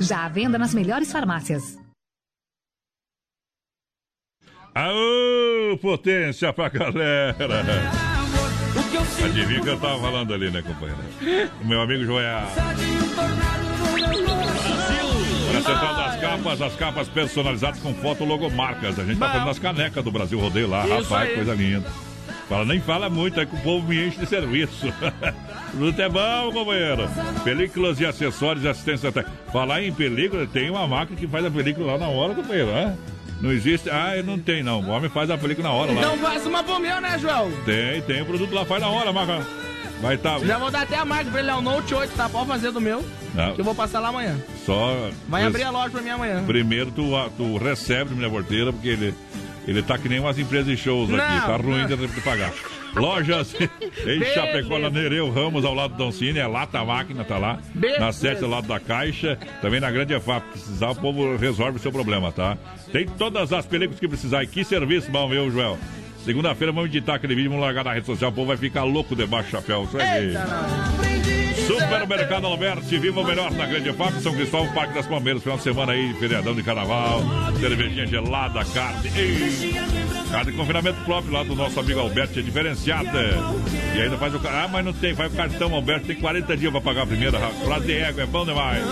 Já à venda nas melhores farmácias. Aô, potência pra galera! Adivinha o que eu tava falando ali, né, companheiro? O meu amigo Joel. Central das Capas, as capas personalizadas com foto logomarcas. A gente tá fazendo as canecas do Brasil Rodeio lá, Isso rapaz, aí. coisa linda. Fala, nem fala muito, aí que o povo me enche de serviço. [laughs] Tudo é bom, companheiro. Películas e acessórios e assistência técnica. Falar em película, tem uma máquina que faz a película lá na hora, companheiro, né? Não existe. Ah, não tem não. O homem faz a película na hora lá. Então faz uma pro meu, né, Joel? Tem, tem. O produto lá faz na hora, marca. Vai estar. Já vou dar até a marca pra ele, é o Note 8, tá? Pode fazer do meu, Não. que eu vou passar lá amanhã. Só. Vai abrir a loja pra mim amanhã. Primeiro tu, tu recebe minha porteira, porque ele, ele tá que nem umas empresas de shows aqui, Não, tá ruim não. de pagar. Lojas [laughs] em Beleza. Chapecó, na Nereu Ramos, ao lado do Doncini, é Lata Máquina, tá lá. Beleza. Na 7, ao lado da Caixa. Também na Grande EFAP. Precisar, o povo resolve o seu problema, tá? Tem todas as películas que precisar. E que serviço bom, meu, Joel? Segunda-feira vamos editar aquele vídeo, vamos largar na rede social. O povo vai ficar louco debaixo do chapéu. Isso aí. Supermercado Alberti, viva o melhor na Grande FAP, São Cristóvão, Parque das Palmeiras, final de semana aí, feriadão de carnaval, cervejinha gelada, carne. Ei. Casa de confinamento próprio lá do nosso amigo Alberto, é diferenciada. E ainda faz o. Ah, mas não tem, faz o cartão Alberto, tem 40 dias pra pagar a primeira. De égua, é bom demais.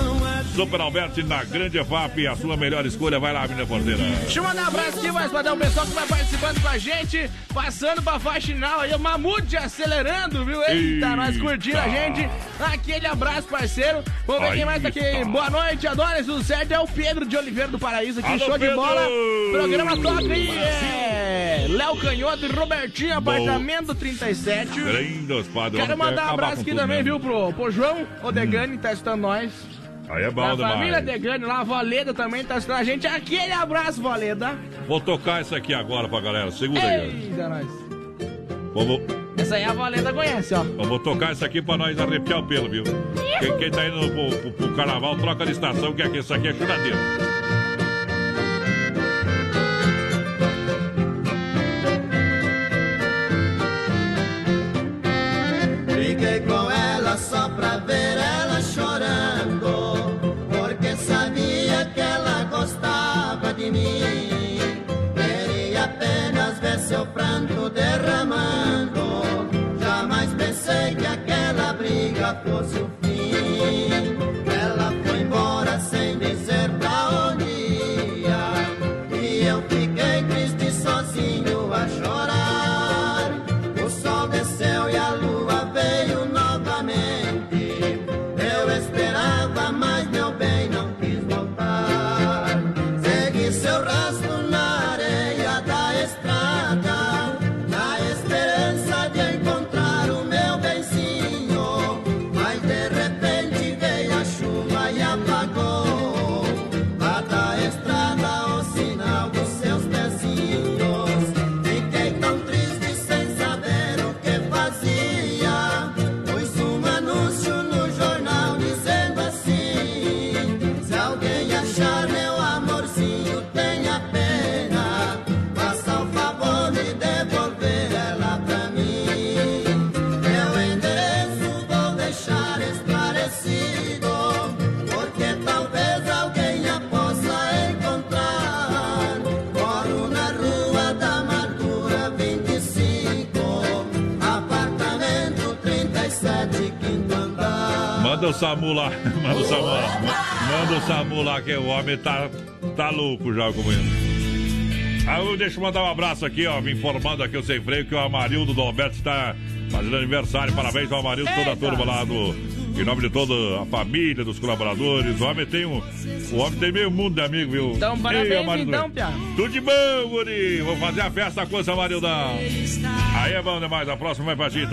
Super Alberto na Grande EFAP, a sua melhor escolha. Vai lá, menina porteira. Deixa eu mandar um abraço aqui, mais para um pessoal que vai participando com a gente, passando pra faxinal aí, o Mamute acelerando, viu? Eita, Eita. nós curtindo a gente. Aquele abraço, parceiro. Vamos ver Ai, quem mais tá aqui. Boa noite, Adonis, tudo certo? É o Pedro de Oliveira do Paraíso aqui, Alô, show Pedro. de bola. Programa top é Léo Canhoto e Robertinho, apartamento 37. Grandos, padrão. Quero mandar um abraço aqui também, mesmo. viu, pro, pro João Odegani, hum. tá estando nós. Aí é bom a demais. família Degani lá, a Valeda também tá assistindo a gente. Aquele abraço, Valeda. Vou tocar isso aqui agora pra galera. Segura aí. Eita, nós. Vamos. Essa aí a Valeda conhece, ó. Eu vou tocar isso aqui pra nós arrepiar o pelo, viu? Quem, quem tá indo pro, pro, pro, carnaval, troca de estação, que aqui, isso aqui é churadeiro. Briguei com ela só pra ver ela seu pranto derramando. Jamais pensei que aquela briga fosse Manda o Samu lá, [laughs] manda o Samu lá. Manda o Samu lá, que o homem tá, tá louco já comendo. Ah, deixa eu mandar um abraço aqui, ó, me informando aqui, eu sei freio, que o Amarildo do Alberto está fazendo aniversário. Parabéns ao Amarildo, toda a turma lá do. Em nome de toda a família, dos colaboradores. O homem tem um. O homem tem meio mundo de amigo, viu? Então, Ei, parabéns, Amarildo. então, Pia. Tudo de bom, Guri! Vou fazer a festa com esse Amarildão. Aí é bom demais, a próxima vai pra ti,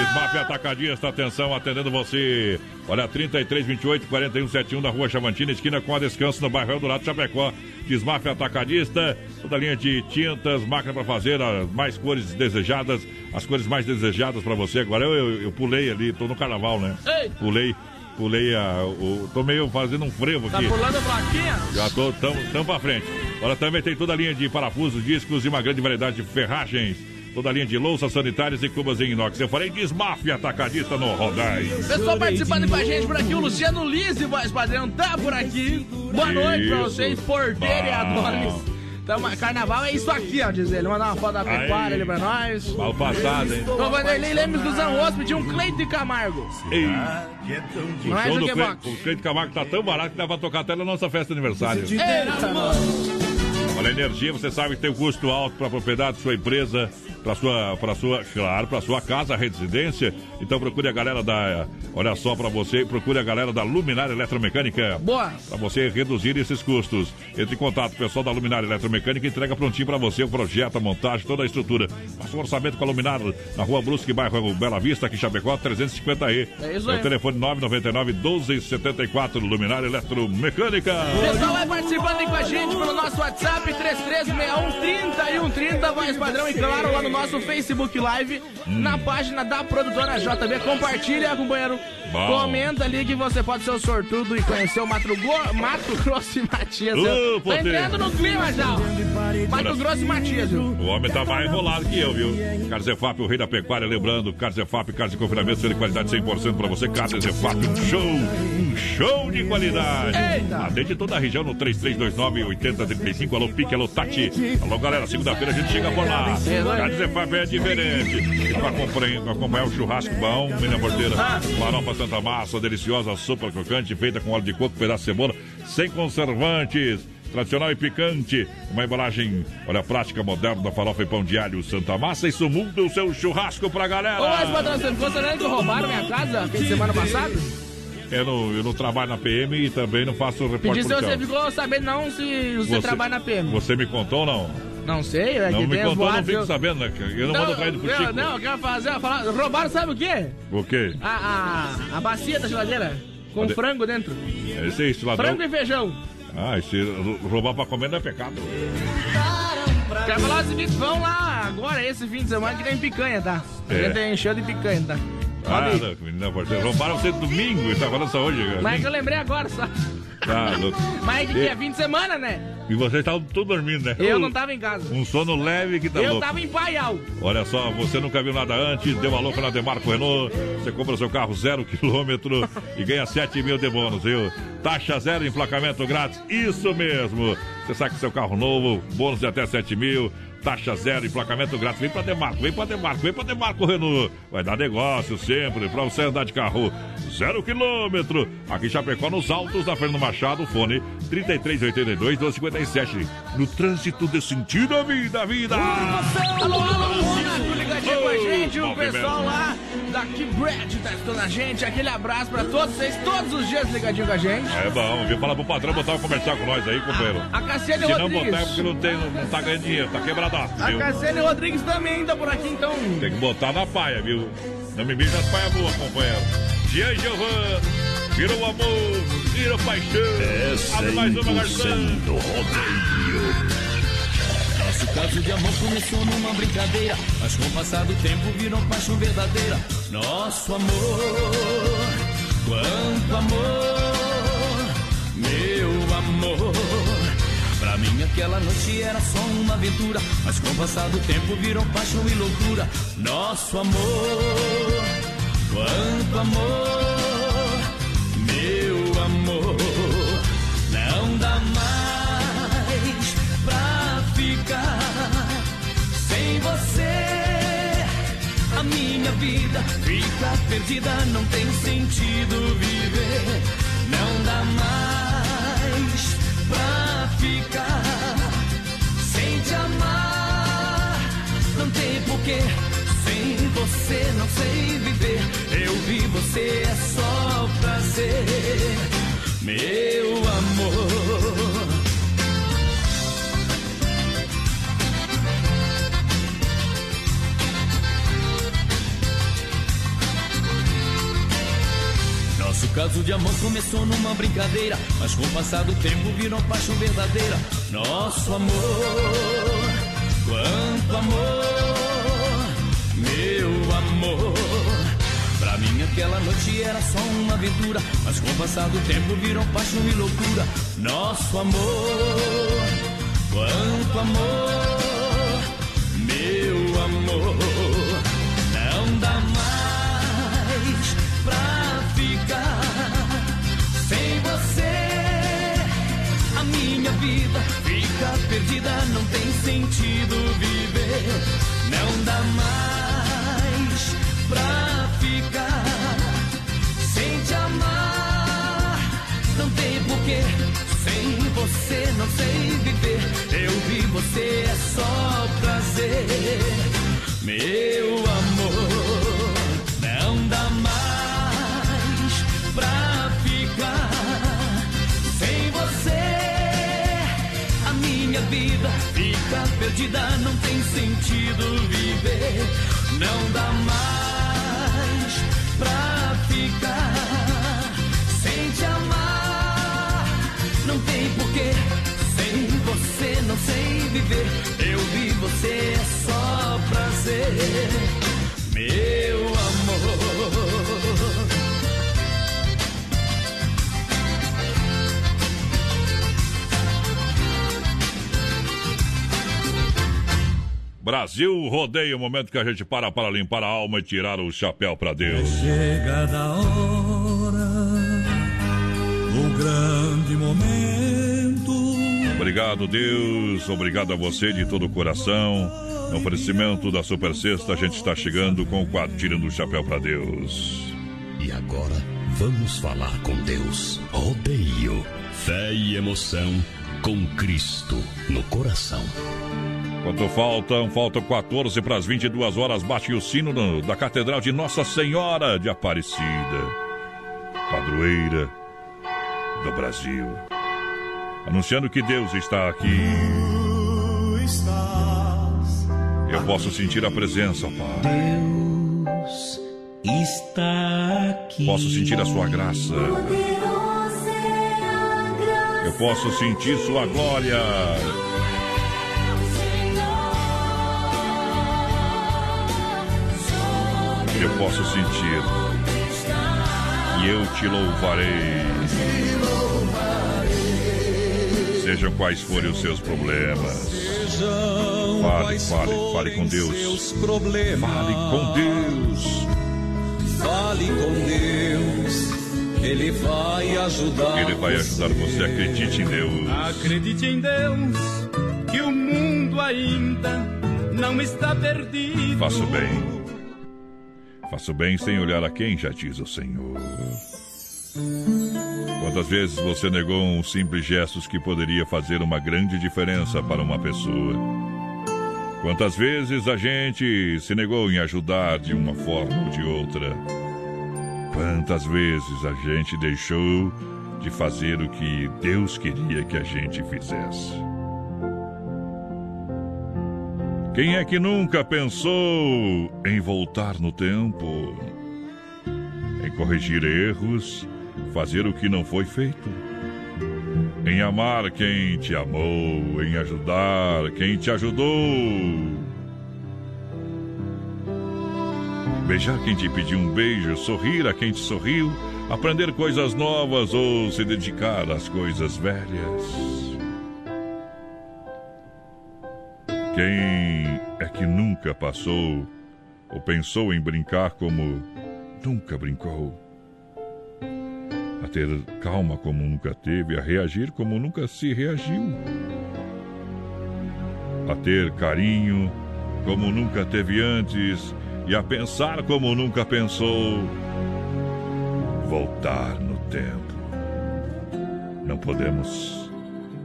então. Desmaf Atacadista, atenção, atendendo você. Olha, 33, 28, 41, 71 da rua Chavantina, esquina com a descanso no bairro Eldorado, Chapecó. Desmaf Atacadista, toda linha de tintas, máquina para fazer as mais cores desejadas, as cores mais desejadas para você. Agora eu, eu, eu pulei ali, tô no carnaval, né? Ei. Pulei, pulei a. O, tô meio fazendo um frevo Tá aqui. pulando a plaquinha? Já tô tão, tão pra frente. Olha, também tem toda a linha de parafusos, discos e uma grande variedade de ferragens. Toda a linha de louças sanitárias e cubas em inox. Eu falei desmafia atacadista no Rodai. Pessoal participando com a gente por aqui, o Luciano Lise, voz padrão, tá por aqui. Boa noite pra vocês, porteiro e. Adonis. Tamo, carnaval é isso aqui, ó, diz ele. Mandar uma foto da pecuária ali pra nós. Mal passado, hein? Ô, Vanderlei Lemes do Zanrosso pediu um Cleito de Camargo. Ei. O show do. Cleito, o Cleito Camargo tá tão barato que dá pra tocar até na nossa festa de aniversário. Eita, mano. Olha, energia, você sabe que tem um custo alto para a propriedade da sua empresa, para sua, para sua, claro, para sua casa, residência. Então procure a galera da, olha só para você, procure a galera da Luminária Eletromecânica. Boa. Para você reduzir esses custos. Entre em contato, o pessoal da Luminária Eletromecânica entrega prontinho para você o projeto, a montagem, toda a estrutura. Faça um orçamento com a Luminária na Rua Brusque, bairro Bela Vista, aqui em Chapecó, 350E. É isso É aí. o telefone 999 1274 Luminária Eletromecânica. Pessoal vai participando aí com a gente pelo nosso WhatsApp 3361 30 e 130, voz padrão e claro lá no nosso Facebook Live, na página da produtora JB. Compartilha, companheiro. Bom. Comenta ali que você pode ser o sortudo e conhecer o Mato, Go... Mato Grosso e Matias. Uh, tá entrando no clima já. Mato Grosso e Matias, viu? O homem tá mais enrolado que eu, viu? Carlos Efap, o rei da pecuária, lembrando, Carlos Efap, carne de confinamento, de qualidade 100% pra você. Carlos Efap, um show, um show de qualidade. Eita. Atende toda a região no 3329-8035. Alô, Pique, alô, Tati. Alô, galera, segunda-feira a gente chega por lá. Carlos Efap é diferente. E pra acompanhar, pra acompanhar o churrasco bom, menina porteira, ah. farofa Santa Massa, deliciosa sopa crocante, feita com óleo de coco, pedaço de cebola, sem conservantes tradicional e picante. Uma embalagem, olha, prática moderna da farofa e pão de alho Santa Massa. Isso muda o seu churrasco pra galera. Ô, mas, patrão, você ficou sabendo que roubaram minha casa fim de semana passada? Eu não, eu não trabalho na PM e também não faço repórter. Pedi se você ficou sabendo não se você, você, trabalha na PM. Você me contou ou não? Não sei, é Não me contou, boatos, não fico eu... sabendo, né? Eu não, não mando cair pro Chico. Não, eu quero fazer, falar, roubaram sabe o quê? O quê? A, a, a bacia da geladeira, com frango dentro. É isso aí, ladrão. Frango e feijão. Ah, se roubar pra comer não é pecado. Quero falar o seguinte, vão lá agora, esse fim de semana, que tem picanha, tá? A é. gente encheu de picanha, tá? Ah, não, menina, roubaram você domingo e tá falando só hoje. Mas é que eu lembrei agora só. Tá, louco. Mas é que é fim de semana, né? E vocês estavam todos dormindo, né? Eu não tava em casa. Um sono leve que tá Eu louco. tava em Paial. Olha só, você nunca viu nada antes, deu a louca na Demarco Renault, você compra seu carro zero [laughs] quilômetro e ganha 7 mil de bônus, viu? Taxa zero, emplacamento grátis, isso mesmo. Você sabe que seu carro novo, bônus de até 7 mil, taxa zero, emplacamento grátis. Vem pra Demarco, vem pra Demarco, vem pra Demarco Renault. Vai dar negócio sempre pra você andar de carro zero quilômetro. Aqui em Chapecó, nos altos da Fernando Machado, fone 3382 1257. No trânsito de sentido a vida, vida. Alô, alô, Mônaco, ligadinho com a gente, o pessoal lá da Brad tá escutando a gente. Aquele abraço pra todos vocês, todos os dias ligadinho com a gente. É bom, viu? Fala pro patrão botar pra conversar com nós aí, companheiro. A, Cassiane Se Rodrigues. Se não botar é porque não, tem, não tá ganhando dinheiro, tá quebradaço, viu? A Cassiane Rodrigues também tá por aqui, então. Tem que botar na paia, viu? Não me mija nas paias boas, companheiro. Jean Giovan, vira o amor, vira paixão. É Abre mais uma garçom. rodeio. Caso de amor começou numa brincadeira, mas com o passar do tempo virou paixão verdadeira. Nosso amor, quanto amor, meu amor. Pra mim aquela noite era só uma aventura, mas com o passar do tempo virou paixão e loucura. Nosso amor, quanto amor, meu amor. Não dá mais pra ficar A minha vida fica perdida, não tem sentido viver. Não dá mais pra ficar sem te amar. Não tem porquê, sem você não sei viver. Eu vi você é só prazer, meu amor. Caso de amor começou numa brincadeira, mas com o passar do tempo virou paixão verdadeira. Nosso amor, quanto amor, meu amor. Pra mim aquela noite era só uma aventura, mas com o passar do tempo virou paixão e loucura. Nosso amor, quanto amor, perdida, não tem sentido viver. Não dá mais pra ficar sem te amar. Não tem porquê, sem você não sei viver. Eu vi você é só prazer, meu amor. fica perdida não tem sentido viver. Não dá mais pra ficar sem te amar. Não tem porquê. Sem você não sei viver. Eu vi você é só prazer. Meu Brasil rodeia o momento que a gente para para limpar a alma e tirar o chapéu para Deus. Chega da hora, o grande momento. Obrigado, Deus. Obrigado a você de todo o coração. No oferecimento da Super Sexta, a gente está chegando com o quadro Tirando o Chapéu para Deus. E agora, vamos falar com Deus. Rodeio, fé e emoção com Cristo no coração. Quanto faltam? Faltam 14 para as 22 horas. Bate o sino no, da Catedral de Nossa Senhora de Aparecida, padroeira do Brasil. Anunciando que Deus está aqui. Eu posso sentir a presença, Pai. Deus está aqui. Posso sentir a sua graça. Eu posso sentir sua glória. Eu posso sentir. E eu te louvarei. Sejam quais forem os seus problemas. Fale, fale, fale com Deus. Fale com Deus. Fale com Deus. Ele vai ajudar. Ele vai ajudar você. Acredite em Deus. Acredite em Deus que o mundo ainda não está perdido. Faça o bem. Faça o bem sem olhar a quem, já diz o Senhor. Quantas vezes você negou um simples gestos que poderia fazer uma grande diferença para uma pessoa? Quantas vezes a gente se negou em ajudar de uma forma ou de outra? Quantas vezes a gente deixou de fazer o que Deus queria que a gente fizesse? Quem é que nunca pensou em voltar no tempo? Em corrigir erros, fazer o que não foi feito? Em amar quem te amou, em ajudar quem te ajudou? Beijar quem te pediu um beijo, sorrir a quem te sorriu, aprender coisas novas ou se dedicar às coisas velhas? Quem é que nunca passou ou pensou em brincar como nunca brincou? A ter calma como nunca teve, a reagir como nunca se reagiu. A ter carinho como nunca teve antes e a pensar como nunca pensou. Voltar no tempo. Não podemos,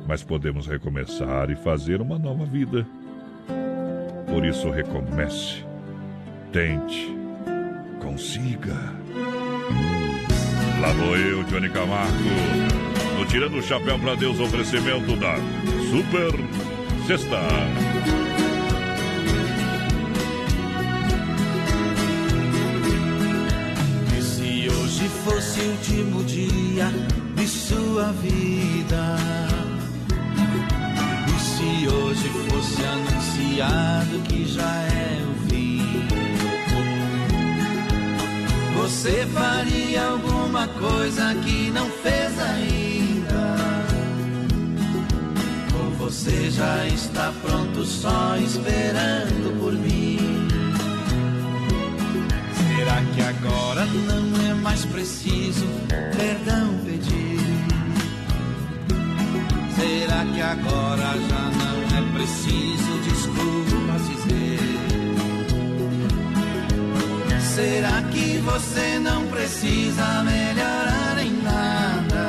mas podemos recomeçar e fazer uma nova vida. Por isso, recomece, tente, consiga. Lá vou eu, Johnny Camargo, no Tirando o Chapéu para Deus, oferecimento da Super Sexta. E se hoje fosse o último dia de sua vida? Se hoje fosse anunciado que já é o fim? Você faria alguma coisa que não fez ainda? Ou você já está pronto só esperando por mim? Será que agora não é mais preciso perdão pedir? Será que agora já não é preciso desculpas dizer? Será que você não precisa melhorar em nada?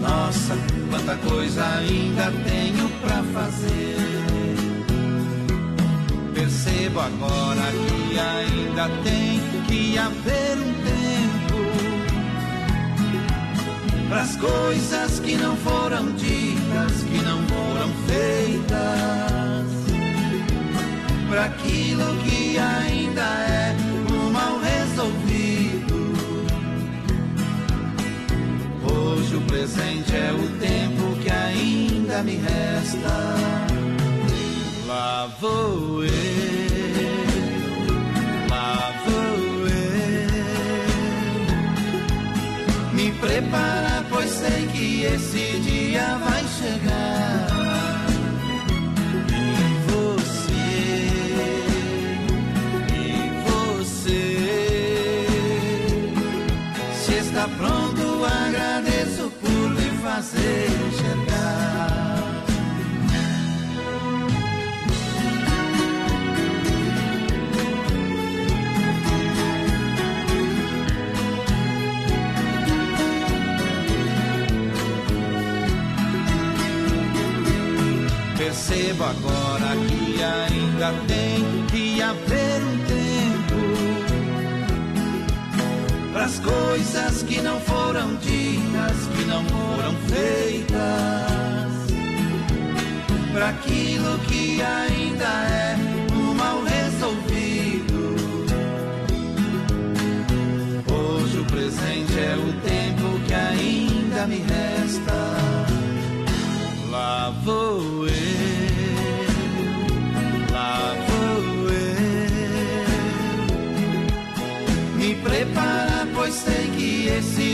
Nossa, quanta coisa ainda tenho pra fazer. Percebo agora que ainda tem que haver um para as coisas que não foram ditas, que não foram feitas, para aquilo que ainda é um mal resolvido. Hoje o presente é o tempo que ainda me resta. Lá vou eu, lá vou eu, me preparar, pois sei que esse dia vai chegar. E você, e você, se está pronto, agradeço por me fazer chegar. Percebo agora que ainda tem que haver um tempo para as coisas que não foram ditas, que não foram feitas, para aquilo que ainda é um mal resolvido. Hoje o presente é o tempo que ainda me resta. Lá vou pois sei que esse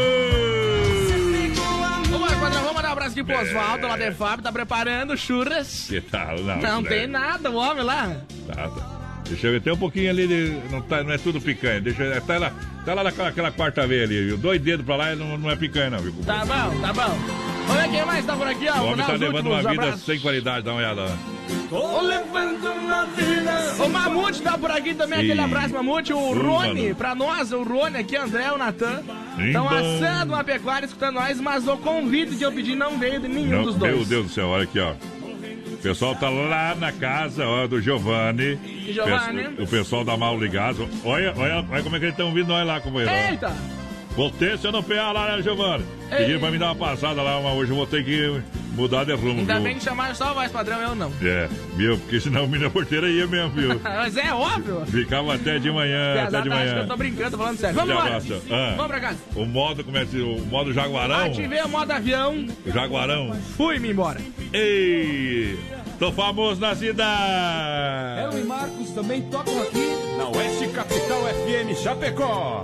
Aqui pro Oswaldo, lá de Fábio, tá preparando churras. Que tal? Não, Não né? tem nada, o homem lá. Tá, Deixa eu ver, tem um pouquinho ali, de, não, tá, não é tudo picanha. Deixa eu, tá lá, tá lá naquela aquela quarta vez ali, viu? Dois dedos pra lá e não, não é picanha, não, viu? Tá bom, tá bom. Olha quem mais tá por aqui, ó. O homem tá levando uma vida abraços. sem qualidade, dá uma olhada lá. Tô levando uma vida. O Mamute tá por aqui também, Sim. aquele abraço, Mamute. O Rony, pra nós, o Rony aqui, André, o Natan. Estão assando uma pecuária escutando nós, mas o convite que eu pedi não veio de nenhum Não, dos dois. meu Deus do céu, olha aqui, ó. O pessoal tá lá na casa, ó, do Giovanni. Giovanni. O pessoal da Mal Ligado. Olha, olha, olha como é que eles estão vindo nós lá, companheiro. Eita! Potência no PA lá, né, Giovanni? Pediram pra me dar uma passada lá, mas hoje eu vou ter que mudar de rumo, Ainda viu? bem que chamaram só a voz padrão, eu não. É, viu? Porque senão o menino porteira ia mesmo, viu? [laughs] mas é óbvio. Ficava até de manhã, Piazada até de manhã. eu tô brincando, tô falando sério. Vamos basta. Ah. Vamos pra casa. O modo, como é que o modo Jaguarão? Ativei o modo avião. Jaguarão. Fui-me embora. Ei! Tô famoso na cidade! Elo e Marcos também tocam aqui na Oeste Capital FM Chapecó.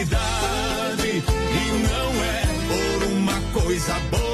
na cidade e não é por uma coisa boa,